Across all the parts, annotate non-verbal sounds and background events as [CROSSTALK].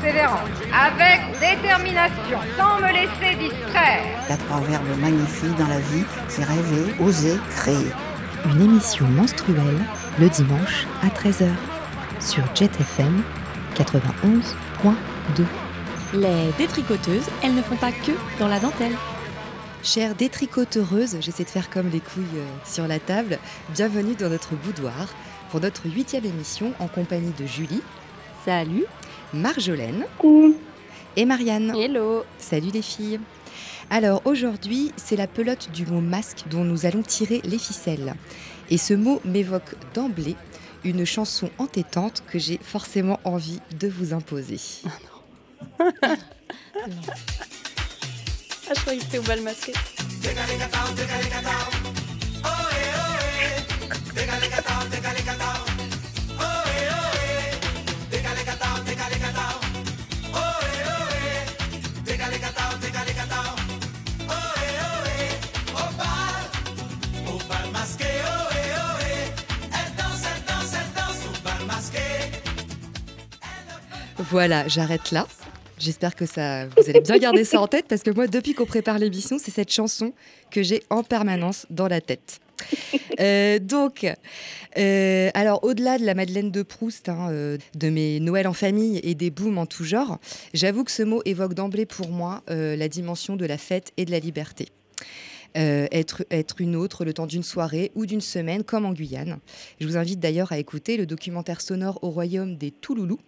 persévérance, avec détermination, sans me laisser distraire. Il y a trois verbes magnifiques dans la vie, c'est rêver, oser, créer. Une émission menstruelle le dimanche à 13h sur Jet FM 91.2. Les détricoteuses, elles ne font pas que dans la dentelle. Chères détricoteuses, j'essaie de faire comme les couilles euh, sur la table. Bienvenue dans notre boudoir pour notre huitième émission en compagnie de Julie. Salut Marjolaine et Marianne. Hello Salut les filles. Alors aujourd'hui, c'est la pelote du mot masque dont nous allons tirer les ficelles. Et ce mot m'évoque d'emblée une chanson entêtante que j'ai forcément envie de vous imposer. Ah, [LAUGHS] je croyais que c'était au bal masqué. Voilà, j'arrête là. J'espère que ça, vous allez bien garder ça en tête parce que moi, depuis qu'on prépare l'émission, c'est cette chanson que j'ai en permanence dans la tête. Euh, donc, euh, alors au-delà de la Madeleine de Proust, hein, euh, de mes Noëls en famille et des booms en tout genre, j'avoue que ce mot évoque d'emblée pour moi la dimension de la fête et de la liberté. être, être une autre le temps d'une soirée ou d'une semaine, comme en Guyane. Je vous invite d'ailleurs à écouter le documentaire sonore au royaume des Touloulous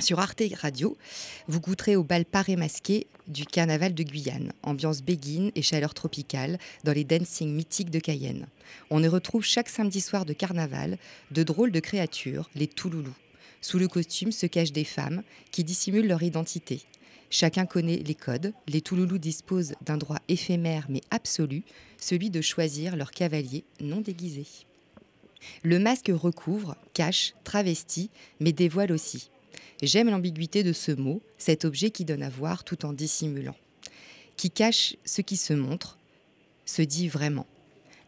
sur Arte Radio, vous goûterez au bal paré masqué du carnaval de Guyane, ambiance béguine et chaleur tropicale dans les dancing mythiques de Cayenne. On y retrouve chaque samedi soir de carnaval de drôles de créatures, les Touloulous. Sous le costume se cachent des femmes qui dissimulent leur identité. Chacun connaît les codes. Les Touloulous disposent d'un droit éphémère mais absolu, celui de choisir leur cavalier non déguisé. Le masque recouvre, cache, travestit, mais dévoile aussi. J'aime l'ambiguïté de ce mot, cet objet qui donne à voir tout en dissimulant, qui cache ce qui se montre, se dit vraiment.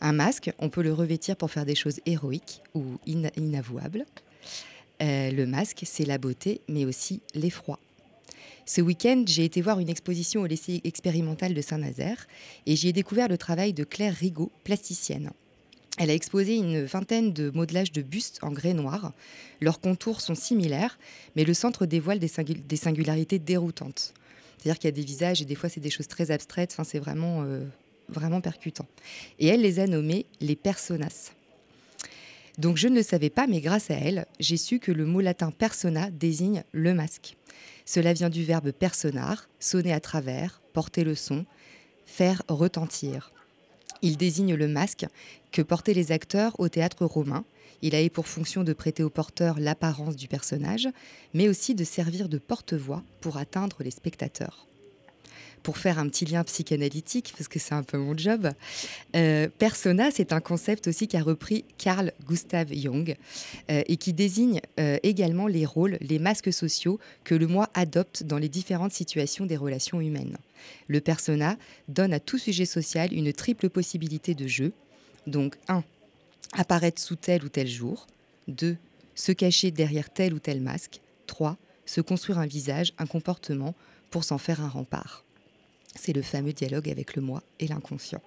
Un masque, on peut le revêtir pour faire des choses héroïques ou inavouables. Euh, le masque, c'est la beauté, mais aussi l'effroi. Ce week-end, j'ai été voir une exposition au lycée expérimental de Saint-Nazaire et j'y ai découvert le travail de Claire Rigaud, plasticienne. Elle a exposé une vingtaine de modelages de bustes en grès noir. Leurs contours sont similaires, mais le centre dévoile des, singularités déroutantes. C'est-à-dire qu'il y a des visages et des fois c'est des choses très abstraites. Enfin, c'est vraiment, euh, vraiment percutant. Et elle les a nommés les personas. Donc je ne le savais pas, mais grâce à elle, j'ai su que le mot latin persona désigne le masque. Cela vient du verbe personar, sonner à travers, porter le son, faire retentir. Il désigne le masque que portaient les acteurs au théâtre romain. Il a eu pour fonction de prêter au porteur l'apparence du personnage, mais aussi de servir de porte-voix pour atteindre les spectateurs. Pour faire un petit lien psychanalytique, parce que c'est un peu mon job, euh, persona, c'est un concept aussi qu'a repris Carl Gustav Jung euh, et qui désigne euh, également les rôles, les masques sociaux que le moi adopte dans les différentes situations des relations humaines. Le persona donne à tout sujet social une triple possibilité de jeu, donc 1. Apparaître sous tel ou tel jour. 2. Se cacher derrière tel ou tel masque. 3. Se construire un visage, un comportement pour s'en faire un rempart. C'est le fameux dialogue avec le moi et l'inconscient.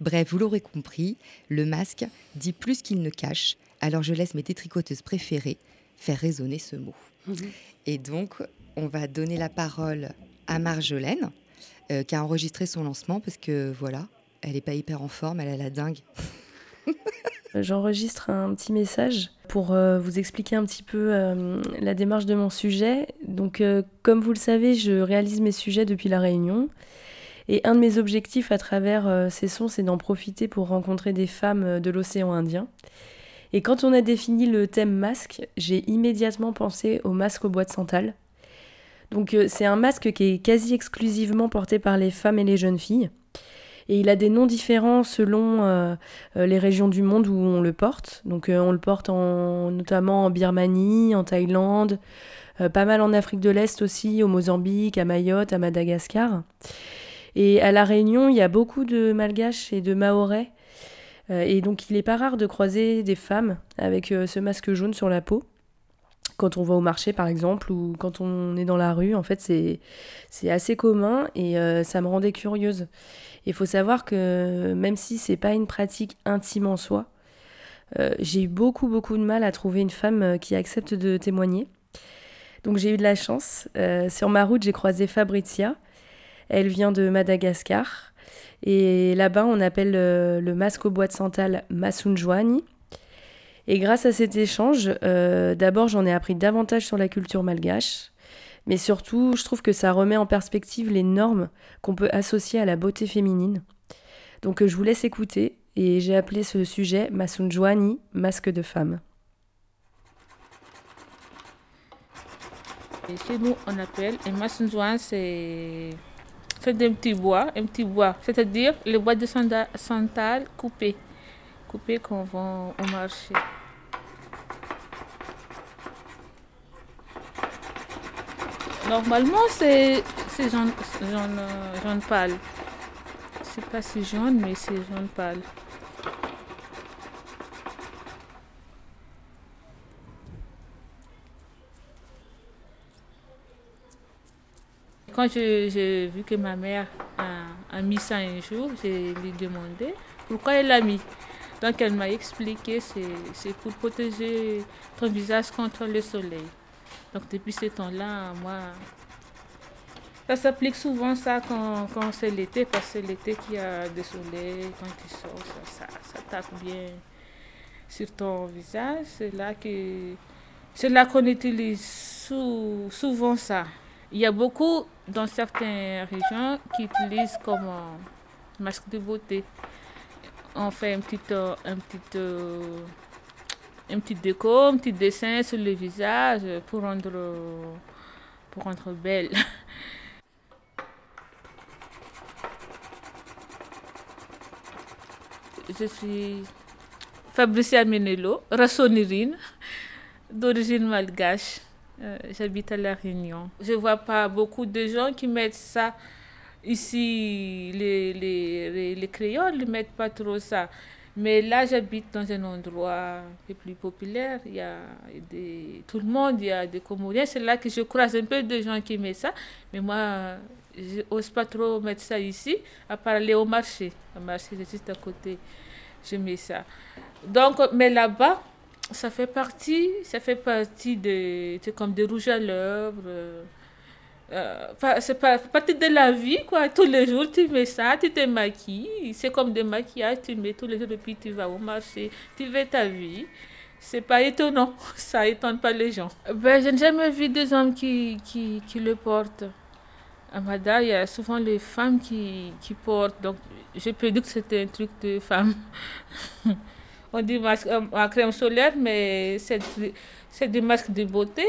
Bref, vous l'aurez compris, le masque dit plus qu'il ne cache, alors je laisse mes détricoteuses préférées faire résonner ce mot. Mhm. Et donc, on va donner la parole à Marjolaine, euh, qui a enregistré son lancement, parce que voilà, elle n'est pas hyper en forme, elle a la dingue. [LAUGHS] J'enregistre un petit message pour euh, vous expliquer un petit peu euh, la démarche de mon sujet. Donc, euh, comme vous le savez, je réalise mes sujets depuis la Réunion. Et un de mes objectifs à travers ces sons, c'est d'en profiter pour rencontrer des femmes de l'océan Indien. Et quand on a défini le thème masque, j'ai immédiatement pensé au masque au bois de santal. Donc, c'est un masque qui est quasi exclusivement porté par les femmes et les jeunes filles. Et il a des noms différents selon euh, euh, les régions du monde où on le porte. Donc on le porte en, notamment en Birmanie, en Thaïlande, pas mal en Afrique de l'Est aussi, au Mozambique, à Mayotte, à Madagascar. Et à La Réunion, il y a beaucoup de Malgaches et de Mahorais. et donc il n'est pas rare de croiser des femmes avec ce masque jaune sur la peau quand on va au marché par exemple ou quand on est dans la rue. En fait, c'est assez commun et euh, ça me rendait curieuse. Il faut savoir que même si c'est pas une pratique intime en soi, euh, j'ai eu beaucoup beaucoup de mal à trouver une femme euh, qui accepte de témoigner. Donc j'ai eu de la chance. sur ma route, j'ai croisé Fabrizia. Elle vient de Madagascar. Et là-bas, on appelle le masque au bois de santal Masunjuani. Et grâce à cet échange, euh, d'abord j'en ai appris davantage sur la culture malgache, mais surtout je trouve que ça remet en perspective les normes qu'on peut associer à la beauté féminine. Donc je vous laisse écouter et j'ai appelé ce sujet Masunjuani, masque de femme. chez nous, on appelle un masunjuan, c'est d'un petit bois, un petit bois, c'est-à-dire le bois de santal coupé, coupé qu'on vend au marché. Normalement, c'est jaune, jaune, jaune pâle. C'est pas si jaune, mais c'est jaune pâle. Quand j'ai vu que ma mère a, mis ça un jour, j'ai lui demandé pourquoi elle l'a mis. Donc elle m'a expliqué c'est pour protéger ton visage contre le soleil. Donc depuis ce temps-là, moi, ça s'applique souvent ça quand, quand c'est l'été, parce que l'été qui a du soleil, quand tu sors, ça, ça, tape bien sur ton visage. C'est là que c'est là qu'on utilise souvent ça. Il y a beaucoup dans certaines régions qui utilisent comme masque de beauté. On fait un petit, un petit un petit déco, un petit dessin sur le visage pour rendre, pour rendre belle. [LAUGHS] Je suis Fabricia Menelo, rassonirine, d'origine malgache. Euh, j'habite à La Réunion. Je vois pas beaucoup de gens qui mettent ça ici. Les, les, les, les ne mettent pas trop ça. Mais là, j'habite dans un endroit un peu plus populaire. Il y a des, tout le monde, il y a des Comoriens. C'est là que je croise un peu de gens qui mettent ça. Mais moi, je n'ose pas trop mettre ça ici, à parler au marché. Le marché, c'est juste à côté. Je mets ça. Donc, mais là-bas, ça fait partie, ça fait partie de, comme des rouges à lèvres. Euh, c'est pas partie de la vie, quoi. Tous les jours, tu mets ça, tu te maquilles. C'est comme des maquillages, tu mets tous les jours, et puis tu vas au marché, tu fais ta vie. C'est pas étonnant, [LAUGHS] ça étonne pas les gens. Ben, je n'ai jamais vu des hommes qui, qui, qui le portent. À Mada, il y a souvent les femmes qui, qui portent, donc je peux que c'était un truc de femme. [LAUGHS] On dit masque à crème solaire, mais c'est des masques de beauté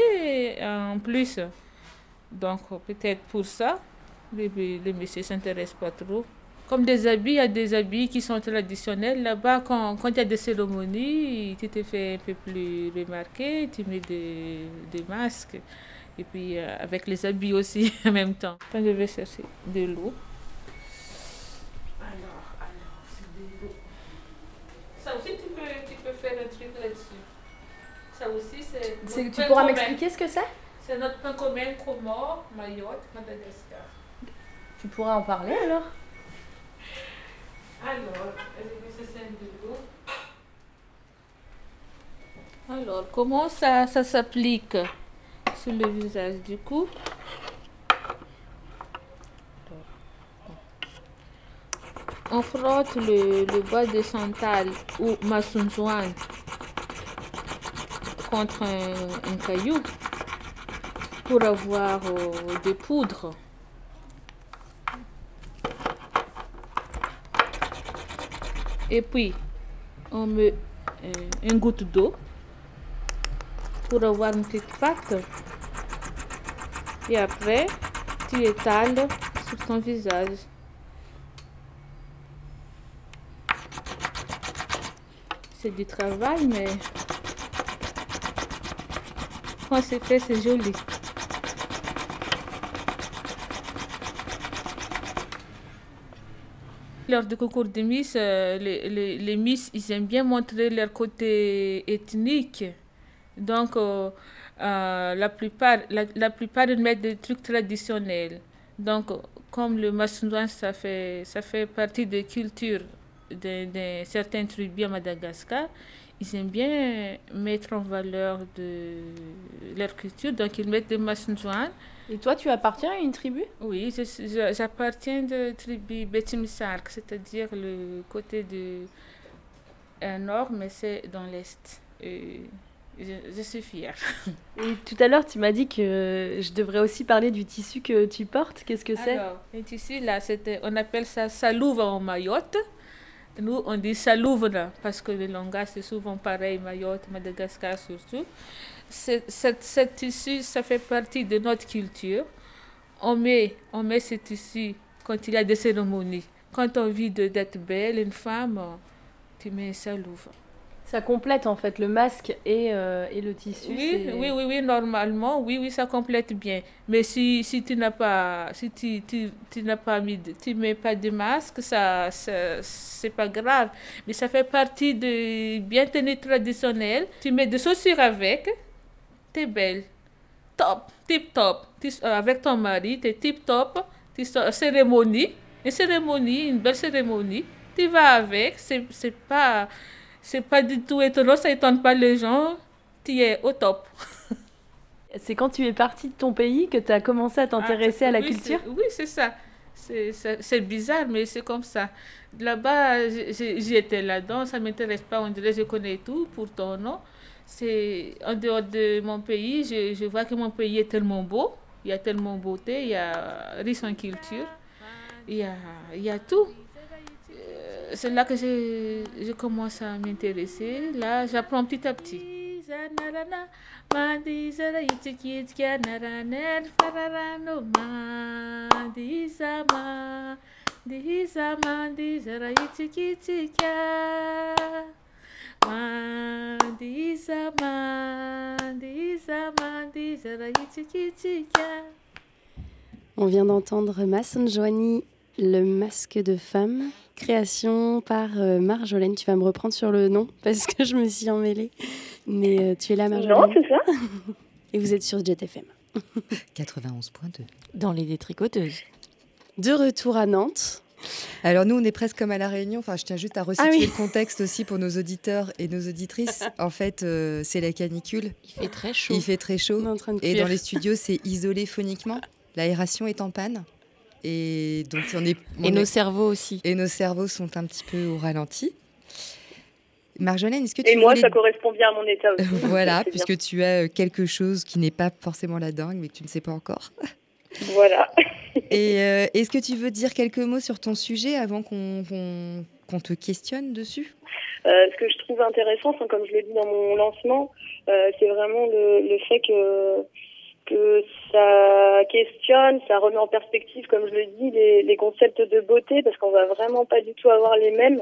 en plus. Donc peut-être pour ça, les, les messieurs ne s'intéressent pas trop. Comme des habits, il y a des habits qui sont traditionnels. Là-bas, quand, quand il y a des cérémonies, tu te fais un peu plus remarquer, tu mets des, des masques. Et puis euh, avec les habits aussi [LAUGHS] en même temps. Quand je vais chercher de l'eau. Alors, alors, c'est de l'eau. Ça aussi, tu peux, tu peux faire un truc là-dessus. Ça aussi, c'est... Tu pourras m'expliquer ce que c'est? C'est notre point commun Comores, Mayotte, Madagascar. Tu pourras en parler alors. Alors, Alors, comment ça, ça s'applique sur le visage du coup? On frotte le, le bois de santal ou masunzuan contre un caillou pour avoir des poudres. Et puis, on met euh, une goutte d'eau pour avoir une petite pâte. Et après, tu étales sur ton visage. C'est du travail, mais quand c'est fait, c'est joli. Lors du concours de Miss, euh, les, les, Miss, ils aiment bien montrer leur côté ethnique. Donc, euh, euh, la, plupart, la, la, plupart ils mettent des trucs traditionnels. Donc, comme le massoudouin, ça fait, ça fait partie des cultures de, de certaines tribus à Madagascar, ils aiment bien mettre en valeur de leur culture, donc ils mettent des massoudouan. Et toi, tu appartiens à une tribu? Oui, j'appartiens de la tribu Betimsark, c'est-à-dire le côté du nord, mais c'est dans l'est. Je, je, suis fière. Et tout à l'heure, tu m'as dit que je devrais aussi parler du tissu que tu portes. Qu'est-ce que c'est? Le tissu, là, on appelle ça salouva en Mayotte. Nous, on dit salouvre parce que le langage, c'est souvent pareil, Mayotte, Madagascar surtout. Ce tissu, ça fait partie de notre culture. On met, on met ce tissu quand il y a des cérémonies. Quand on vit d'être belle, une femme, tu mets un salouva. Ça complète en fait le masque et, euh, et le tissu. Oui, oui, oui, oui, normalement, oui, oui, ça complète bien. Mais si, si tu n'as pas, si tu, tu, tu n'as pas mis, de, tu mets pas de masque, ça, ça c'est pas grave. Mais ça fait partie de bien tenue traditionnelle. Tu mets des chaussures avec, t'es belle, top, tip top. avec ton mari, t'es tip top. Tu cérémonie, une cérémonie, une belle cérémonie. Tu vas avec, c'est, pas c'est pas du tout étonnant, ça étonne pas les gens, tu es au top. [LAUGHS] c'est quand tu es parti de ton pays que tu as commencé à t'intéresser ah, à la oui, culture? Oui, c'est ça. C'est bizarre, mais c'est comme ça. Là-bas, j'y étais là-dedans, ça ne m'intéresse pas, on dirait je connais tout, pourtant non. C'est en dehors de mon pays, je, je, vois que mon pays est tellement beau, il y a tellement de beauté, il y a riche en culture, il y a, il y a tout c'est là que je, je commence à m'intéresser. Là, j'apprends petit à petit. On vient d'entendre Masson Joanie, le masque de femme création par euh, Marjolaine. Tu vas me reprendre sur le nom parce que je me suis emmêlée. Mais euh, tu es là, Marjolaine. Non, c'est ça. Et vous êtes sur JetFM. 91.2. Dans les détricoteuses. De retour à Nantes. Alors nous, on est presque comme à La Réunion. Enfin, je tiens juste à resituer ah oui. le contexte aussi pour nos auditeurs et nos auditrices. [LAUGHS] En fait, euh, c'est la canicule. Il fait très chaud. Il fait très chaud. En train de et dans les studios, c'est isolé phoniquement. L'aération est en panne. Et donc on est. On et nos est, cerveaux aussi. Et nos cerveaux sont un petit peu au ralenti. Marjolaine, est-ce que tu Et moi, voulais... ça correspond bien à mon état [LAUGHS] aussi. voilà, puisque bien. tu as quelque chose qui n'est pas forcément la dingue, mais que tu ne sais pas encore. Voilà. [LAUGHS] [LAUGHS] Et euh, est-ce que tu veux dire quelques mots sur ton sujet avant qu'on qu qu te questionne dessus? Euh, Ce que je trouve intéressant, comme je l'ai dit dans mon lancement, euh, c'est vraiment le, le, fait que que ça questionne, ça remet en perspective, comme je le dis, les, les concepts de beauté, parce qu'on va vraiment pas du tout avoir les mêmes.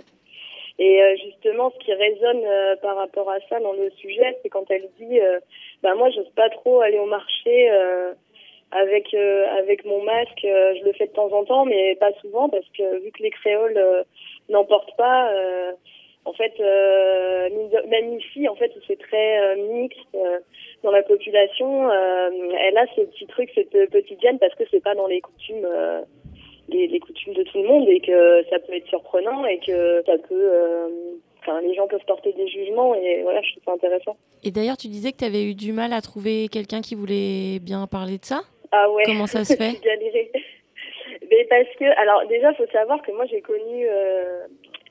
Et euh, justement, ce qui résonne euh, par rapport à ça dans le sujet, c'est quand elle dit, euh, bah moi, j'ose pas trop aller au marché avec avec mon masque. je le fais de temps en temps, mais pas souvent, parce que vu que les créoles n'en portent pas. en fait, même ici, en fait, c'est très mixte dans la population, euh, elle a ce petit truc, cette petite gêne parce que c'est pas dans les coutumes, euh, les, les, coutumes de tout le monde et que ça peut être surprenant et que ça peut, euh, enfin, les gens peuvent porter des jugements et voilà, je trouve ça intéressant. Et d'ailleurs, tu disais que tu avais eu du mal à trouver quelqu'un qui voulait bien parler de ça? Ah ouais. Comment ça se fait [LAUGHS] Mais parce que, alors déjà, faut savoir que moi j'ai connu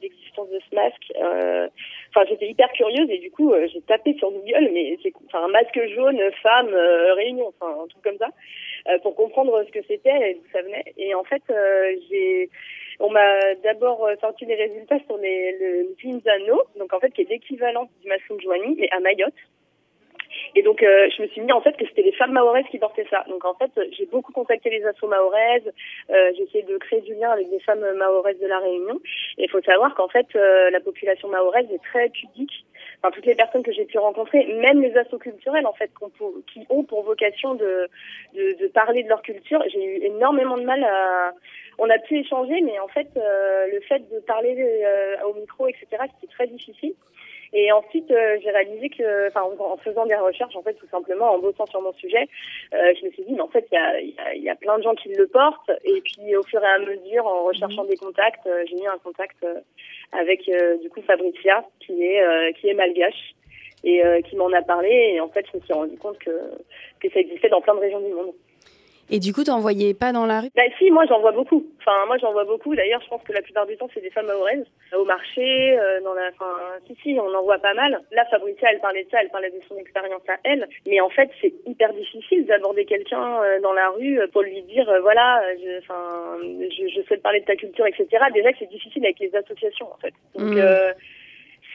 l'existence de ce masque. Euh, enfin, j'étais hyper curieuse et du coup, euh, j'ai tapé sur Google, mais c'est enfin un masque jaune, femme, euh, réunion, enfin un truc comme ça, euh, pour comprendre ce que c'était et d'où ça venait. Et en fait, euh, j'ai on m'a d'abord sorti les résultats sur les, le Zinzano, donc en fait qui est l'équivalent du masque Joanie, mais à Mayotte. Et donc, euh, je me suis mis en fait que c'était les femmes mahoraises qui portaient ça. Donc, en fait, j'ai beaucoup contacté les assos mahoraises. Euh, j'ai essayé de créer du lien avec des femmes mahoraises de la Réunion. Et il faut savoir qu'en fait, euh, la population mahoraise est très pudique. Enfin, toutes les personnes que j'ai pu rencontrer, même les assos culturels, en fait, qui ont pour vocation de, de, de parler de leur culture, j'ai eu énormément de mal à... On a pu échanger, mais en fait, euh, le fait de parler euh, au micro, etc., c'était très difficile. Et ensuite, euh, j'ai réalisé que, enfin, en, faisant des recherches, en fait, tout simplement, en bossant sur mon sujet, euh, je me suis dit, mais en fait, il y a, y, a, y a, plein de gens qui le portent. Et puis, au fur et à mesure, en recherchant des contacts, euh, j'ai mis un contact avec, du coup, Fabricia, qui est, qui est malgache et qui m'en a parlé. Et en fait, je me suis rendu compte que, que ça existait dans plein de régions du monde. Et du coup, t'en voyais pas dans la rue? Bah si, moi j'en vois beaucoup. Enfin, moi j'en vois beaucoup. D'ailleurs, je pense que la plupart du temps, c'est des femmes mahoraises. Au marché, euh, dans la... Enfin, si, si, on en voit pas mal. Là, Fabricia, elle parlait de ça, elle parlait de son expérience à elle. Mais en fait, c'est hyper difficile d'aborder quelqu'un euh, dans la rue pour lui dire, euh, voilà, je, enfin, je, je souhaite parler de ta culture, etc. Déjà que c'est difficile avec les associations, en fait. Donc... Mm.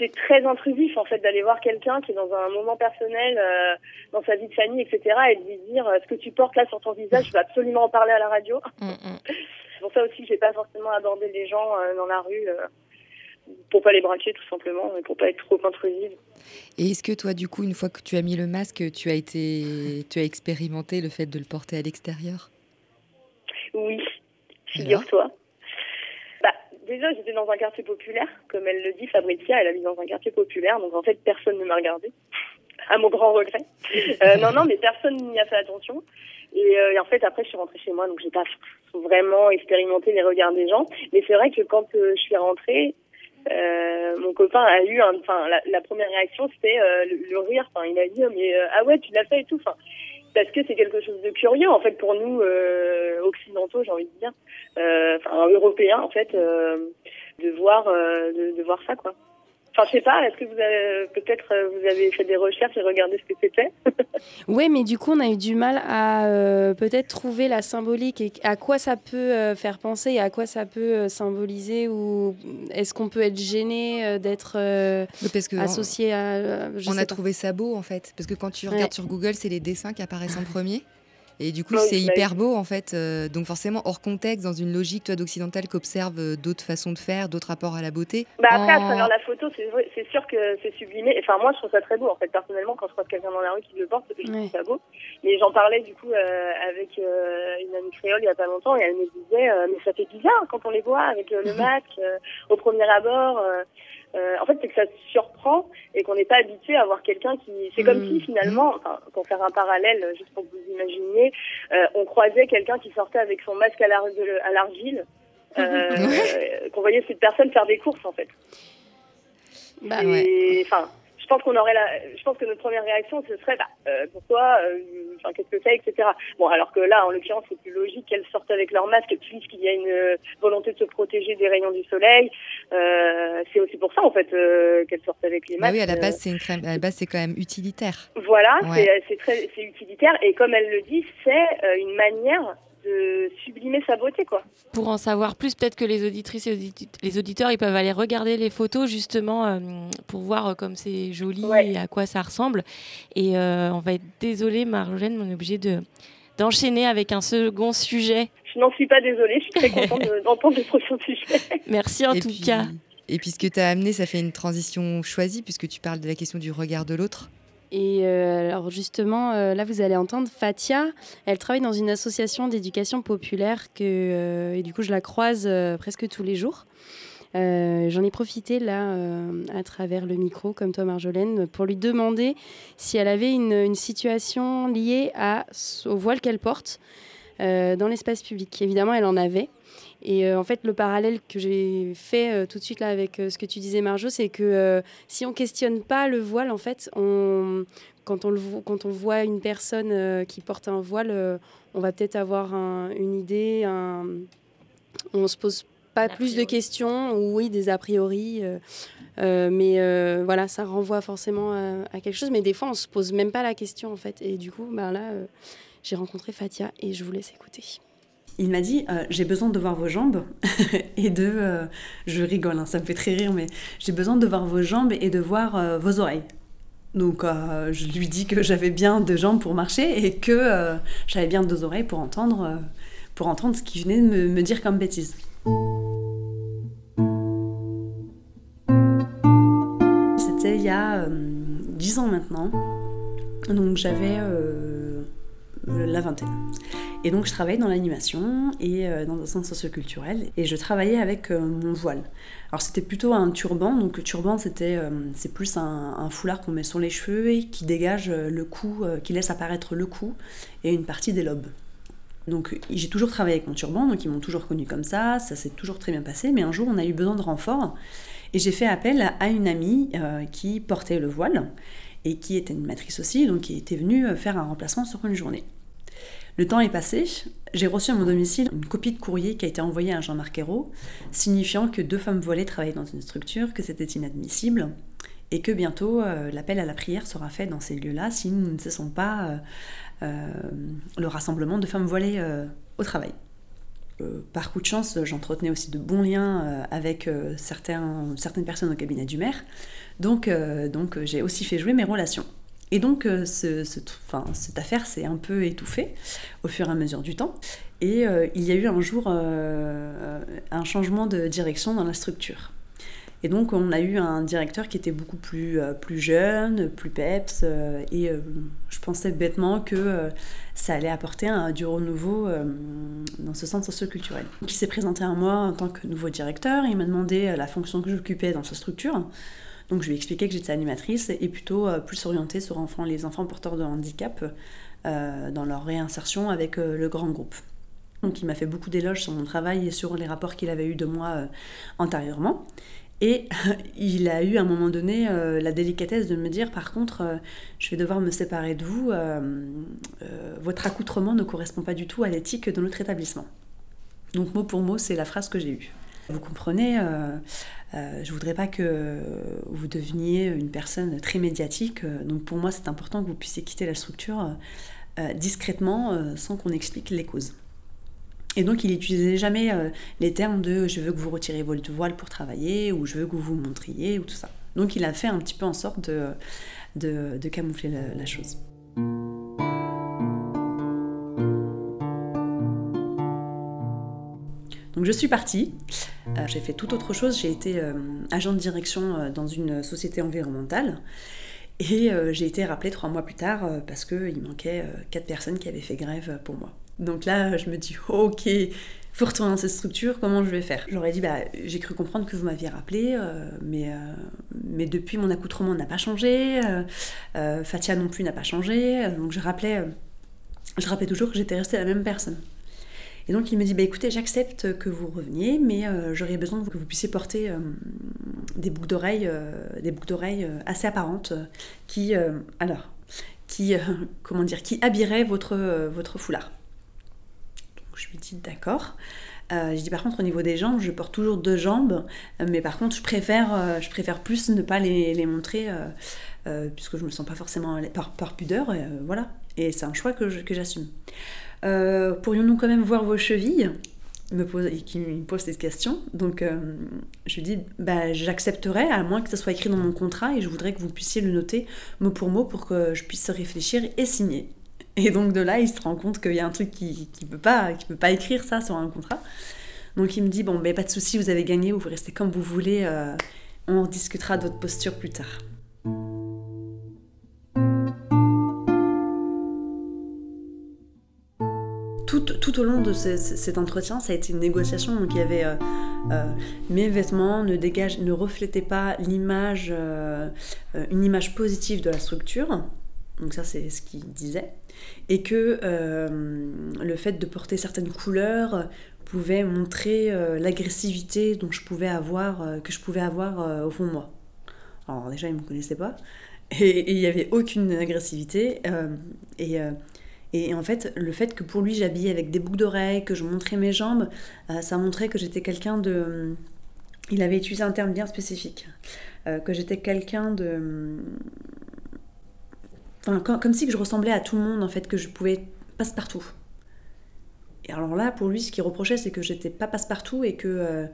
C'est très intrusif en fait d'aller voir quelqu'un qui est dans un moment personnel euh, dans sa vie de famille etc et de lui dire euh, ce que tu portes là sur ton visage je veux absolument en parler à la radio. [LAUGHS] C'est pour ça aussi que j'ai pas forcément abordé les gens euh, dans la rue euh, pour pas les braquer tout simplement et pour pas être trop intrusive. Et est-ce que toi du coup une fois que tu as mis le masque tu as été tu as expérimenté le fait de le porter à l'extérieur? Oui figure-toi déjà, j'étais dans un quartier populaire, comme elle le dit, Fabricia, elle habite dans un quartier populaire, donc en fait, personne ne m'a regardé, à mon grand regret. Euh, non, non, mais personne n'y a fait attention. Et, euh, en fait, après, je suis rentrée chez moi, donc j'ai pas vraiment expérimenté les regards des gens. Mais c'est vrai que quand euh, je suis rentrée, euh, mon copain a eu, enfin, la, la, première réaction, c'était euh, le, le, rire. Enfin, il a dit, oh, mais ah ouais, tu l'as fait et tout. Enfin, parce que c'est quelque chose de curieux en fait pour nous euh, occidentaux j'ai envie de dire. Euh, enfin européens en fait euh, de voir de, de, voir ça quoi Enfin, je sais pas, est-ce que vous avez peut-être vous avez fait des recherches et regardé ce que c'était [LAUGHS] Oui, mais du coup, on a eu du mal à euh, peut-être trouver la symbolique et à quoi ça peut euh, faire penser et à quoi ça peut euh, symboliser ou est-ce qu'on peut être gêné d'être associé on, à. on a pas. trouvé ça beau en fait, parce que quand tu regardes ouais. sur Google, c'est les dessins qui apparaissent en premier. Et du coup, c'est hyper beau en fait. Euh, donc forcément, hors contexte, dans une logique toi d'occidental qui observe euh, d'autres façons de faire, d'autres rapports à la beauté. Bah après, en... à travers la photo, c'est sûr que c'est sublimé. Enfin, moi, je trouve ça très beau en fait. Personnellement, quand je croise quelqu'un dans la rue qui le porte, je trouve ça beau. Mais j'en parlais du coup euh, avec une amie créole il y a pas longtemps et elle me disait, mais ça fait bizarre quand on les voit avec le [LAUGHS] masque au premier abord. Euh, en fait, c'est que ça surprend et qu'on n'est pas habitué à voir quelqu'un qui. C'est comme si finalement, enfin, pour faire un parallèle, juste pour que vous imaginiez, euh, on croisait quelqu'un qui sortait avec son masque à l'argile, [LAUGHS] euh, qu'on voyait cette personne faire des courses en fait. Bah, et, ouais. Enfin, pense qu'on aurait la, je pense que notre première réaction ce serait bah, euh, pourquoi, enfin euh, qu'est-ce que c'est, etc. Bon, alors que là, en l'occurrence, c'est plus logique qu'elles sortent avec leur masque puisqu'il y a une volonté de se protéger des rayons du soleil. Euh, c'est aussi pour ça en fait qu'elles sortent avec les masques. Bah oui, à la base, c'est une crème, à la base, c'est quand même utilitaire. Voilà, ouais. c'est très, c'est utilitaire et comme elle le dit, c'est une manière de sublimer sa beauté quoi. Pour en savoir plus, peut-être que les auditrices et les auditeurs ils peuvent aller regarder les photos justement euh, pour voir euh, comme c'est joli ouais. et à quoi ça ressemble. Et euh, on va être désolé Marjolaine, on est obligé de d'enchaîner avec un second sujet. Je n'en suis pas désolée, je suis très contente [LAUGHS] d'entendre le prochain sujet. Merci en et tout puis, cas. Et puis ce que tu as amené, ça fait une transition choisie puisque tu parles de la question du regard de l'autre. Et euh, alors justement, euh, là, vous allez entendre Fatia. Elle travaille dans une association d'éducation populaire que, euh, et du coup, je la croise presque tous les jours. J'en ai profité là, à travers le micro, comme toi, Marjolaine, pour lui demander si elle avait une, situation liée au voile qu'elle porte dans l'espace public. Évidemment, elle en avait. Et euh, en fait, le parallèle que j'ai fait euh, tout de suite là avec euh, ce que tu disais, Marjo, c'est que si on questionne pas le voile, en fait, on, quand, on le, quand on voit une personne qui porte un voile, on va peut-être avoir un, une idée, un, on se pose pas plus de questions, ou oui, des a priori. mais voilà, ça renvoie forcément à, à, quelque chose. Mais des fois, on se pose même pas la question, en fait. Et du coup, ben là, j'ai rencontré Fatia et je vous laisse écouter il m'a dit euh, j'ai besoin de voir vos jambes [LAUGHS] et de euh, je rigole hein, ça me fait très rire mais j'ai besoin de voir vos jambes et de voir euh, vos oreilles Donc je lui dis que j'avais bien deux jambes pour marcher et que j'avais bien deux oreilles pour entendre, pour entendre ce qu'il venait de me, me dire comme bêtise. C'était il y a dix ans maintenant. Donc j'avais la vingtaine. Et donc je travaillais dans l'animation et dans un centre socioculturel et je travaillais avec mon voile. Alors c'était plutôt un turban, donc turban c'était c'est plus un, un foulard qu'on met sur les cheveux et qui dégage le cou, qui laisse apparaître le cou et une partie des lobes. Donc j'ai toujours travaillé avec mon turban, donc ils m'ont toujours connu comme ça, ça s'est toujours très bien passé, mais un jour on a eu besoin de renfort et j'ai fait appel à une amie euh, qui portait le voile et qui était une matrice aussi, donc qui était venue faire un remplacement sur une journée. Le temps est passé, j'ai reçu à mon domicile une copie de courrier qui a été envoyée à Jean-Marc Ayrault, signifiant que deux femmes voilées travaillaient dans une structure, que c'était inadmissible, et que bientôt euh, l'appel à la prière sera fait dans ces lieux-là si nous ne cessons pas euh, euh, le rassemblement de femmes voilées euh, au travail. Euh, par coup de chance, j'entretenais aussi de bons liens avec certains, certaines personnes au cabinet du maire, donc, j'ai aussi fait jouer mes relations. Et donc, cette affaire s'est un peu étouffée au fur et à mesure du temps. Et il y a eu un jour un changement de direction dans la structure. Et donc on a eu un directeur qui était beaucoup plus, euh, jeune, plus peps, euh, et euh, je pensais bêtement que ça allait apporter un, du renouveau dans ce centre socioculturel. Donc il s'est présenté à moi en tant que nouveau directeur, il m'a demandé la fonction que j'occupais dans sa structure. Donc je lui ai expliqué que j'étais animatrice et plutôt plus orientée sur enfants, les enfants porteurs de handicap dans leur réinsertion avec le grand groupe. Donc il m'a fait beaucoup d'éloges sur mon travail et sur les rapports qu'il avait eu de moi antérieurement. Et [LAUGHS] il a eu à un moment donné euh, la délicatesse de me dire par contre, euh, je vais devoir me séparer de vous, euh, votre accoutrement ne correspond pas du tout à l'éthique de notre établissement. Donc mot pour mot, c'est la phrase que j'ai eue. Vous comprenez, je voudrais pas que vous deveniez une personne très médiatique, donc pour moi c'est important que vous puissiez quitter la structure discrètement sans qu'on explique les causes. Et donc, il n'utilisait jamais euh, les termes de je veux que vous retirez votre voile pour travailler ou je veux que vous vous montriez ou tout ça. Donc, il a fait un petit peu en sorte de, camoufler la, chose. Donc je suis partie, euh, j'ai fait tout autre chose, j'ai été euh, agent de direction dans une société environnementale et j'ai été rappelée trois mois plus tard parce qu'il manquait quatre personnes qui avaient fait grève pour moi. Donc là, je me dis, [LAUGHS] ok, faut retourner dans cette structure, comment je vais faire? J'aurais dit, bah, j'ai cru comprendre que vous m'aviez rappelé, euh, mais, euh, mais depuis, mon accoutrement n'a pas changé, euh, Fatia non plus n'a pas changé, donc je rappelais, je rappelais toujours que j'étais restée la même personne. Et donc il me dit, bah, écoutez, j'accepte que vous reveniez, mais j'aurais besoin que vous puissiez porter des boucles d'oreilles, des boucles d'oreilles assez apparentes, qui, alors, qui, [LAUGHS] comment dire, qui habilleraient votre, foulard. Je lui dis d'accord. Euh, je dis par contre au niveau des jambes, je porte toujours deux jambes, mais par contre je préfère, euh, je préfère plus ne pas les, montrer euh, puisque je me sens pas forcément par, par pudeur, voilà. Et c'est un choix que j'assume. Pourrions-nous quand même voir vos chevilles? Me pose, qui me pose cette question. Donc je lui dis bah, j'accepterai à moins que ça soit écrit dans mon contrat et je voudrais que vous puissiez le noter mot pour mot pour que je puisse réfléchir et signer. Et donc de là, il se rend compte qu'il y a un truc qui ne peut, pas, écrire ça sur un contrat. Donc il me dit, bon, mais pas de souci, vous avez gagné, vous restez comme vous voulez, euh, on discutera de votre posture plus tard. Tout, au long de cet entretien, ça a été une négociation. Donc il y avait euh, euh, mes vêtements ne reflétaient pas l'image, une image positive de la structure. Donc ça, c'est ce qu'il disait et que euh, le fait de porter certaines couleurs pouvait montrer euh, l'agressivité dont je pouvais avoir, euh, que je pouvais avoir au fond de moi. Alors déjà, il ne me connaissait pas, et il n'y avait aucune agressivité, et, et, en fait, le fait que pour lui, j'habillais avec des boucles d'oreilles, que je montrais mes jambes, ça montrait que j'étais quelqu'un de... Il avait utilisé un terme bien spécifique, que j'étais quelqu'un de Enfin, comme, si que je ressemblais à tout le monde, en fait, que je pouvais passe-partout. Et alors là, pour lui, ce qu'il reprochait, c'est que j'étais pas passe-partout et que, euh,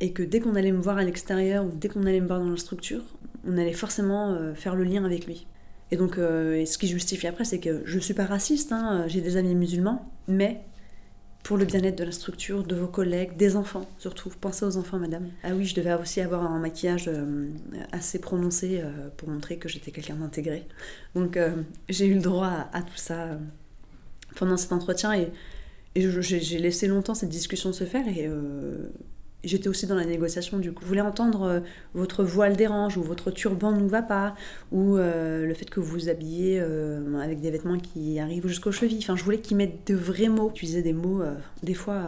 et que dès qu'on allait me voir à l'extérieur ou dès qu'on allait me voir dans la structure, on allait forcément euh, faire le lien avec lui. Et donc, euh, ce qui justifie après, c'est que je ne suis pas raciste, hein, j'ai des amis musulmans, mais pour le bien-être de la structure, de vos collègues, des enfants surtout. Pensez aux enfants, madame. Ah oui, je devais aussi avoir un maquillage euh, assez prononcé euh, pour montrer que j'étais quelqu'un d'intégré. Donc j'ai eu le droit à, tout ça pendant cet entretien et, et j'ai laissé longtemps cette discussion se faire et J'étais aussi dans la négociation, du coup. Je voulais entendre euh, votre voile dérange, ou votre turban ne nous va pas, ou euh, le fait que vous vous habillez euh, avec des vêtements qui arrivent jusqu'aux chevilles. Enfin, je voulais qu'ils mettent de vrais mots, utiliser des mots, des fois,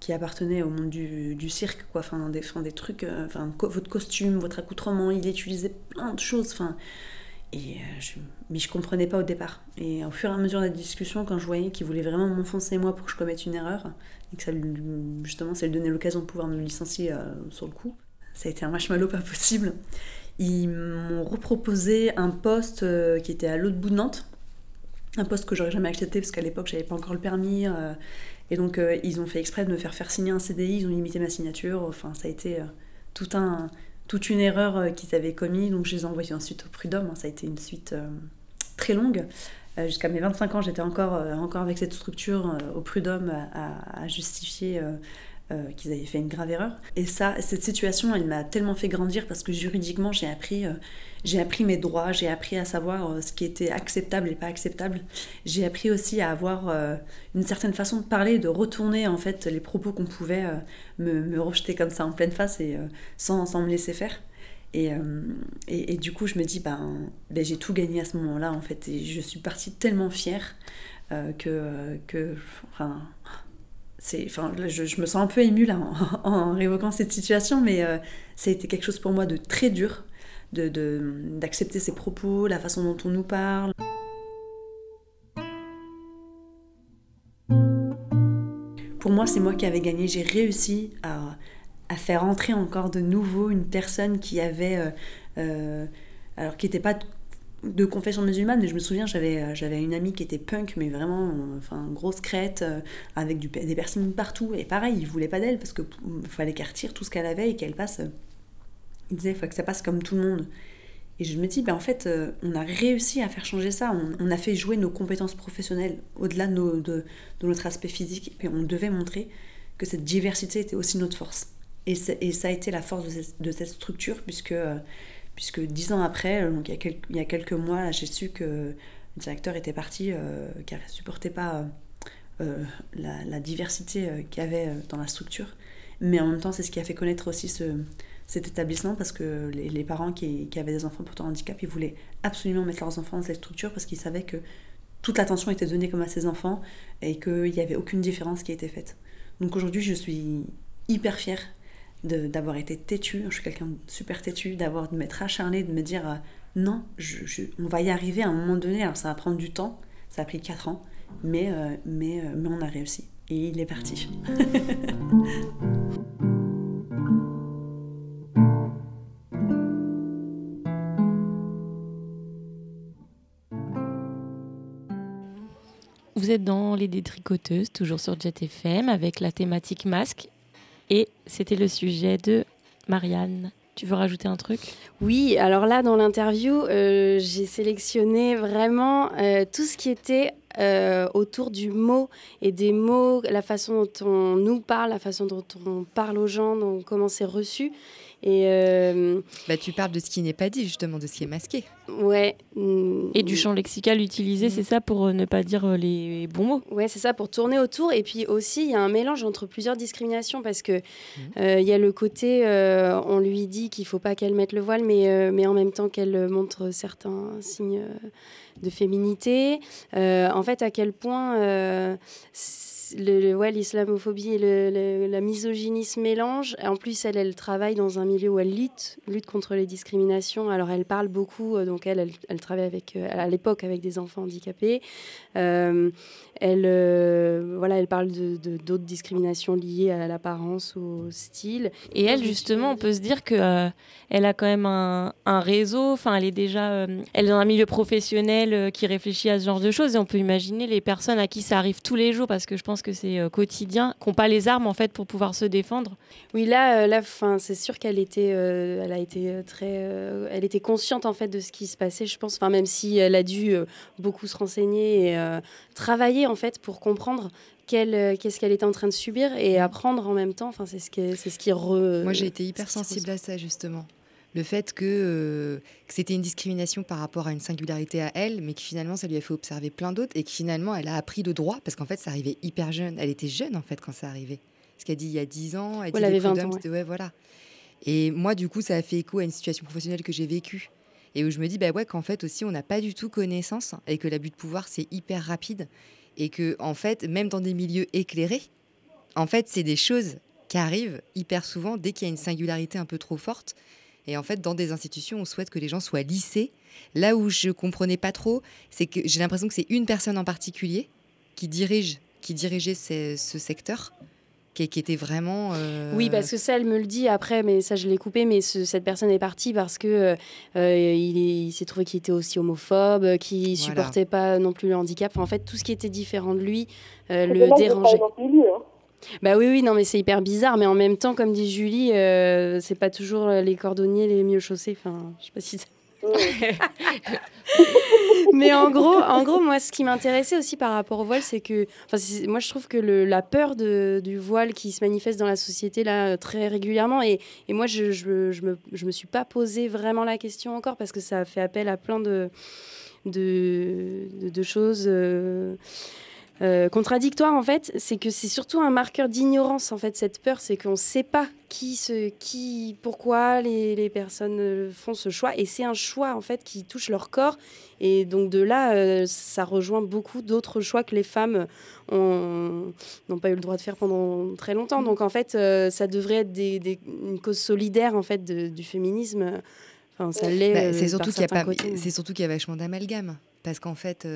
qui appartenaient au monde du, cirque, quoi. Enfin, des, trucs, enfin, votre costume, votre accoutrement, il utilisait plein de choses, enfin. Et je, mais je comprenais pas au départ. Et au fur et à mesure de la discussion, quand je voyais qu'il voulait vraiment m'enfoncer moi pour que je commette une erreur, et que ça, justement, ça lui donnait l'occasion de pouvoir me licencier euh, sur le coup. Ça a été un marshmallow pas possible. Ils m'ont reproposé un poste euh, qui était à l'autre bout de Nantes, un poste que j'aurais jamais accepté parce qu'à l'époque j'avais pas encore le permis. Euh, et donc ils ont fait exprès de me faire faire signer un CDI, ils ont limité ma signature. Enfin, ça a été tout un, toute une erreur qu'ils avaient commis. Donc je les ai envoyés ensuite au prud'homme. Ça a été une suite très longue. Euh, jusqu'à mes 25 ans, j'étais encore, euh, encore avec cette structure euh, au prud'homme à, justifier qu'ils avaient fait une grave erreur. Et ça, cette situation, elle m'a tellement fait grandir parce que juridiquement, j'ai appris, mes droits, j'ai appris à savoir ce qui était acceptable et pas acceptable. J'ai appris aussi à avoir une certaine façon de parler, de retourner en fait les propos qu'on pouvait me, me, rejeter comme ça en pleine face et sans, sans me laisser faire. Euh, et, et, du coup, je me dis, ben, ben j'ai tout gagné à ce moment-là, en fait. Et je suis partie tellement fière euh, que, que. Enfin. C'est, enfin, je, je, me sens un peu émue là [LAUGHS] en, révoquant cette situation, mais euh, ça a été quelque chose pour moi de très dur, de, d'accepter ces propos, la façon dont on nous parle. Pour moi, c'est moi qui avais gagné. J'ai réussi à, à faire entrer encore de nouveau une personne qui avait, euh, euh, alors qui n'était pas de, confession musulmane, mais je me souviens, j'avais, euh, j'avais une amie qui était punk, mais vraiment, enfin, grosse crête, avec des personnes partout, et pareil, il voulait pas d'elle, parce qu'il fallait qu'elle retire tout ce qu'elle avait et qu'elle passe, il disait, il faut que ça passe comme tout le monde. Et je me dis, ben en fait, on a réussi à faire changer ça. On, a fait jouer nos compétences professionnelles au-delà de, de, de, notre aspect physique. Et on devait montrer que cette diversité était aussi notre force. Et, ça a été la force de cette, structure, puisque, puisque dix ans après, donc il, y a quelques, a mois, j'ai su que le directeur était parti, euh, car il ne supportait pas euh, la, diversité euh, qu'il y avait dans la structure. Mais en même temps, c'est ce qui a fait connaître aussi ce, cet établissement, parce que les, parents qui, qui, avaient des enfants portant handicap, ils voulaient absolument mettre leurs enfants dans cette structure, parce qu'ils savaient que toute l'attention était donnée comme à ces enfants, et qu'il n'y avait aucune différence qui était faite. Donc aujourd'hui, je suis hyper fière d'avoir été têtu, je suis quelqu'un de super têtu, d'avoir de m'être acharné, de me dire euh, non, on va y arriver à un moment donné, alors ça va prendre du temps, ça a pris 4 ans, mais, euh, mais, euh, mais on a réussi. Et il est parti. [LAUGHS] Vous êtes dans Les Détricoteuses, toujours sur Jet FM, avec la thématique masque et c'était le sujet de Marianne. Tu veux rajouter un truc? Oui, alors là, dans l'interview, euh, j'ai sélectionné vraiment euh, tout ce qui était euh, autour du mot et des mots, la façon dont on nous parle, la façon dont on parle aux gens, comment c'est reçu. Et euh, bah, tu parles de ce qui n'est pas dit, justement, de ce qui est masqué. Ouais. Mm. Et du champ lexical utilisé, c'est ça pour euh, ne pas dire euh, les bons mots? Ouais, c'est ça, pour tourner autour. Et puis aussi, il y a un mélange entre plusieurs discriminations parce que mm. il y a le côté, on lui dit qu'il faut pas qu'elle mette le voile, mais, mais en même temps qu'elle montre certains signes de féminité. en fait, à quel point le, ouais, l'islamophobie et le, la misogynie se mélangent. En plus, elle, elle travaille dans un milieu où elle lutte, lutte contre les discriminations. Alors, elle parle beaucoup, euh, donc elle, elle, travaille avec, euh, à l'époque avec des enfants handicapés. Euh, elle, voilà, elle parle de, d'autres discriminations liées à l'apparence, au style. Et elle, justement, on peut se dire que elle a quand même un, un réseau. Enfin, elle est déjà, elle est dans un milieu professionnel qui réfléchit à ce genre de choses. Et on peut imaginer les personnes à qui ça arrive tous les jours, parce que je pense pense que c'est euh, quotidien, qui n'ont pas les armes en fait pour pouvoir se défendre. Oui, là, euh, là c'est sûr qu'elle était, euh, elle a été très, elle était consciente en fait de ce qui se passait, je pense. Enfin, même si elle a dû beaucoup se renseigner et travailler en fait pour comprendre qu'est-ce qu'elle était en train de subir et apprendre en même temps. Enfin, c'est ce qui, c'est ce qui re... Moi, j'ai été hyper sensible à ça justement le fait que, que c'était une discrimination par rapport à une singularité à elle, mais que finalement ça lui a fait observer plein d'autres et que finalement elle a appris le droit parce qu'en fait ça arrivait hyper jeune. Elle était jeune en fait quand ça arrivait. Ce qu'elle dit il y a 10 ans, elle, avait 20 ans. Ouais. voilà. Et moi du coup ça a fait écho à une situation professionnelle que j'ai vécue et où je me dis bah ouais qu'en fait aussi on n'a pas du tout connaissance et que l'abus de pouvoir c'est hyper rapide et que en fait même dans des milieux éclairés, en fait c'est des choses qui arrivent hyper souvent dès qu'il y a une singularité un peu trop forte et en fait, dans des institutions, on souhaite que les gens soient lissés. Là où je comprenais pas trop, c'est que j'ai l'impression que c'est une personne en particulier qui dirige, qui dirigeait ce, secteur. Qui, était vraiment. Euh, oui, parce que ça, elle me le dit après, mais ça, je l'ai coupé. Mais cette personne est partie parce que euh, il, s'est trouvé qu'il était aussi homophobe, qu'il ne supportait pas non plus le handicap. en fait, tout ce qui était différent de lui euh, le dérangeait. Bah oui, oui, non, mais c'est hyper bizarre. Mais en même temps, comme dit Julie, euh, c'est pas toujours les cordonniers les mieux chaussés. Enfin, je sais pas si. [LAUGHS] mais en gros, en gros, moi, ce qui m'intéressait aussi par rapport au voile, c'est que, moi, je trouve que le, la peur de, du voile qui se manifeste dans la société là très régulièrement, et, et moi, je, je, je, me, je me suis pas posé vraiment la question encore parce que ça fait appel à plein de, de, de, choses. Euh, euh, contradictoire en fait, c'est que c'est surtout un marqueur d'ignorance en fait. Cette peur, c'est qu'on ne sait pas qui, se, qui, pourquoi les, les, personnes euh, font ce choix, et c'est un choix en fait qui touche leur corps. Et donc de là, euh, ça rejoint beaucoup d'autres choix que les femmes n'ont pas eu le droit de faire pendant très longtemps. Donc en fait, ça devrait être des, des, une cause solidaire en fait du féminisme. Enfin, ça l'est. Bah, c'est surtout qu'il y a c'est surtout qu'il y a vachement d'amalgame parce qu'en fait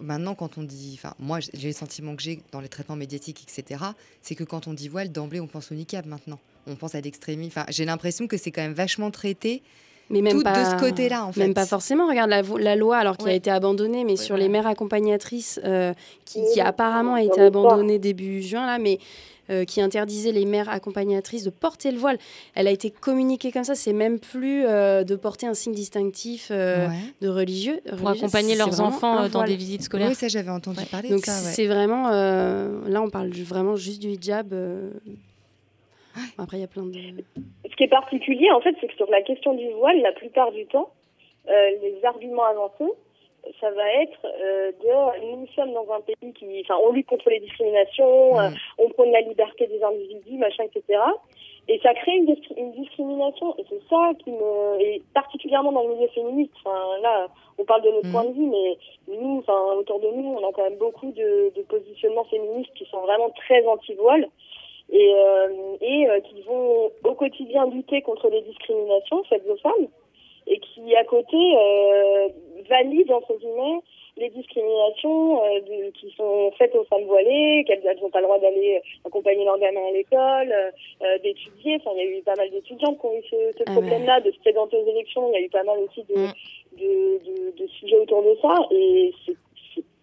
maintenant, quand on dit, enfin, moi, j'ai le sentiment que j'ai dans les traitements médiatiques, etc., c'est que quand on dit voile, d'emblée, on pense au niqab maintenant. On pense à l'extrémisme. Enfin, j'ai l'impression que c'est quand même vachement traité. Mais même tout pas, de ce côté-là, en fait. Même pas forcément. Regarde la, loi, alors qui a été abandonnée, mais sur les mères accompagnatrices, euh, qui, qui, apparemment a été abandonnée début juin, là, mais euh, qui interdisait les mères accompagnatrices de porter le voile. Elle a été communiquée comme ça. C'est même plus euh, de porter un signe distinctif euh, de religieux. Pour accompagner leurs enfants dans des visites scolaires. Oui, ça j'avais entendu parler Donc de ça. C'est vraiment. là, on parle vraiment juste du hijab. Après, il y a plein de. Ce qui est particulier, en fait, c'est que sur la question du voile, la plupart du temps, les arguments avancés, ça va être euh, de nous sommes dans un pays qui, enfin, on lutte contre les discriminations, euh, on prône la liberté des individus, machin, etc. Et ça crée une, une discrimination, et c'est ça qui me, et particulièrement dans le milieu féministe. Enfin, là, on parle de notre point de vue, mais nous, enfin, autour de nous, on a quand même beaucoup de, de positionnements féministes qui sont vraiment très anti-voile et, euh, et euh, qui vont au quotidien lutter contre les discriminations faites aux femmes et qui à côté euh, valide entre guillemets les discriminations euh, qui sont faites aux femmes voilées, qu'elles n'ont pas le droit d'aller accompagner leurs gamins à l'école, euh, d'étudier. Enfin, il y a eu pas mal d'étudiantes qui ont eu ce, ce ah problème-là, de se présenter aux élections. Il y a eu pas mal aussi de, mm. de, de, de, sujets autour de ça. Et c'est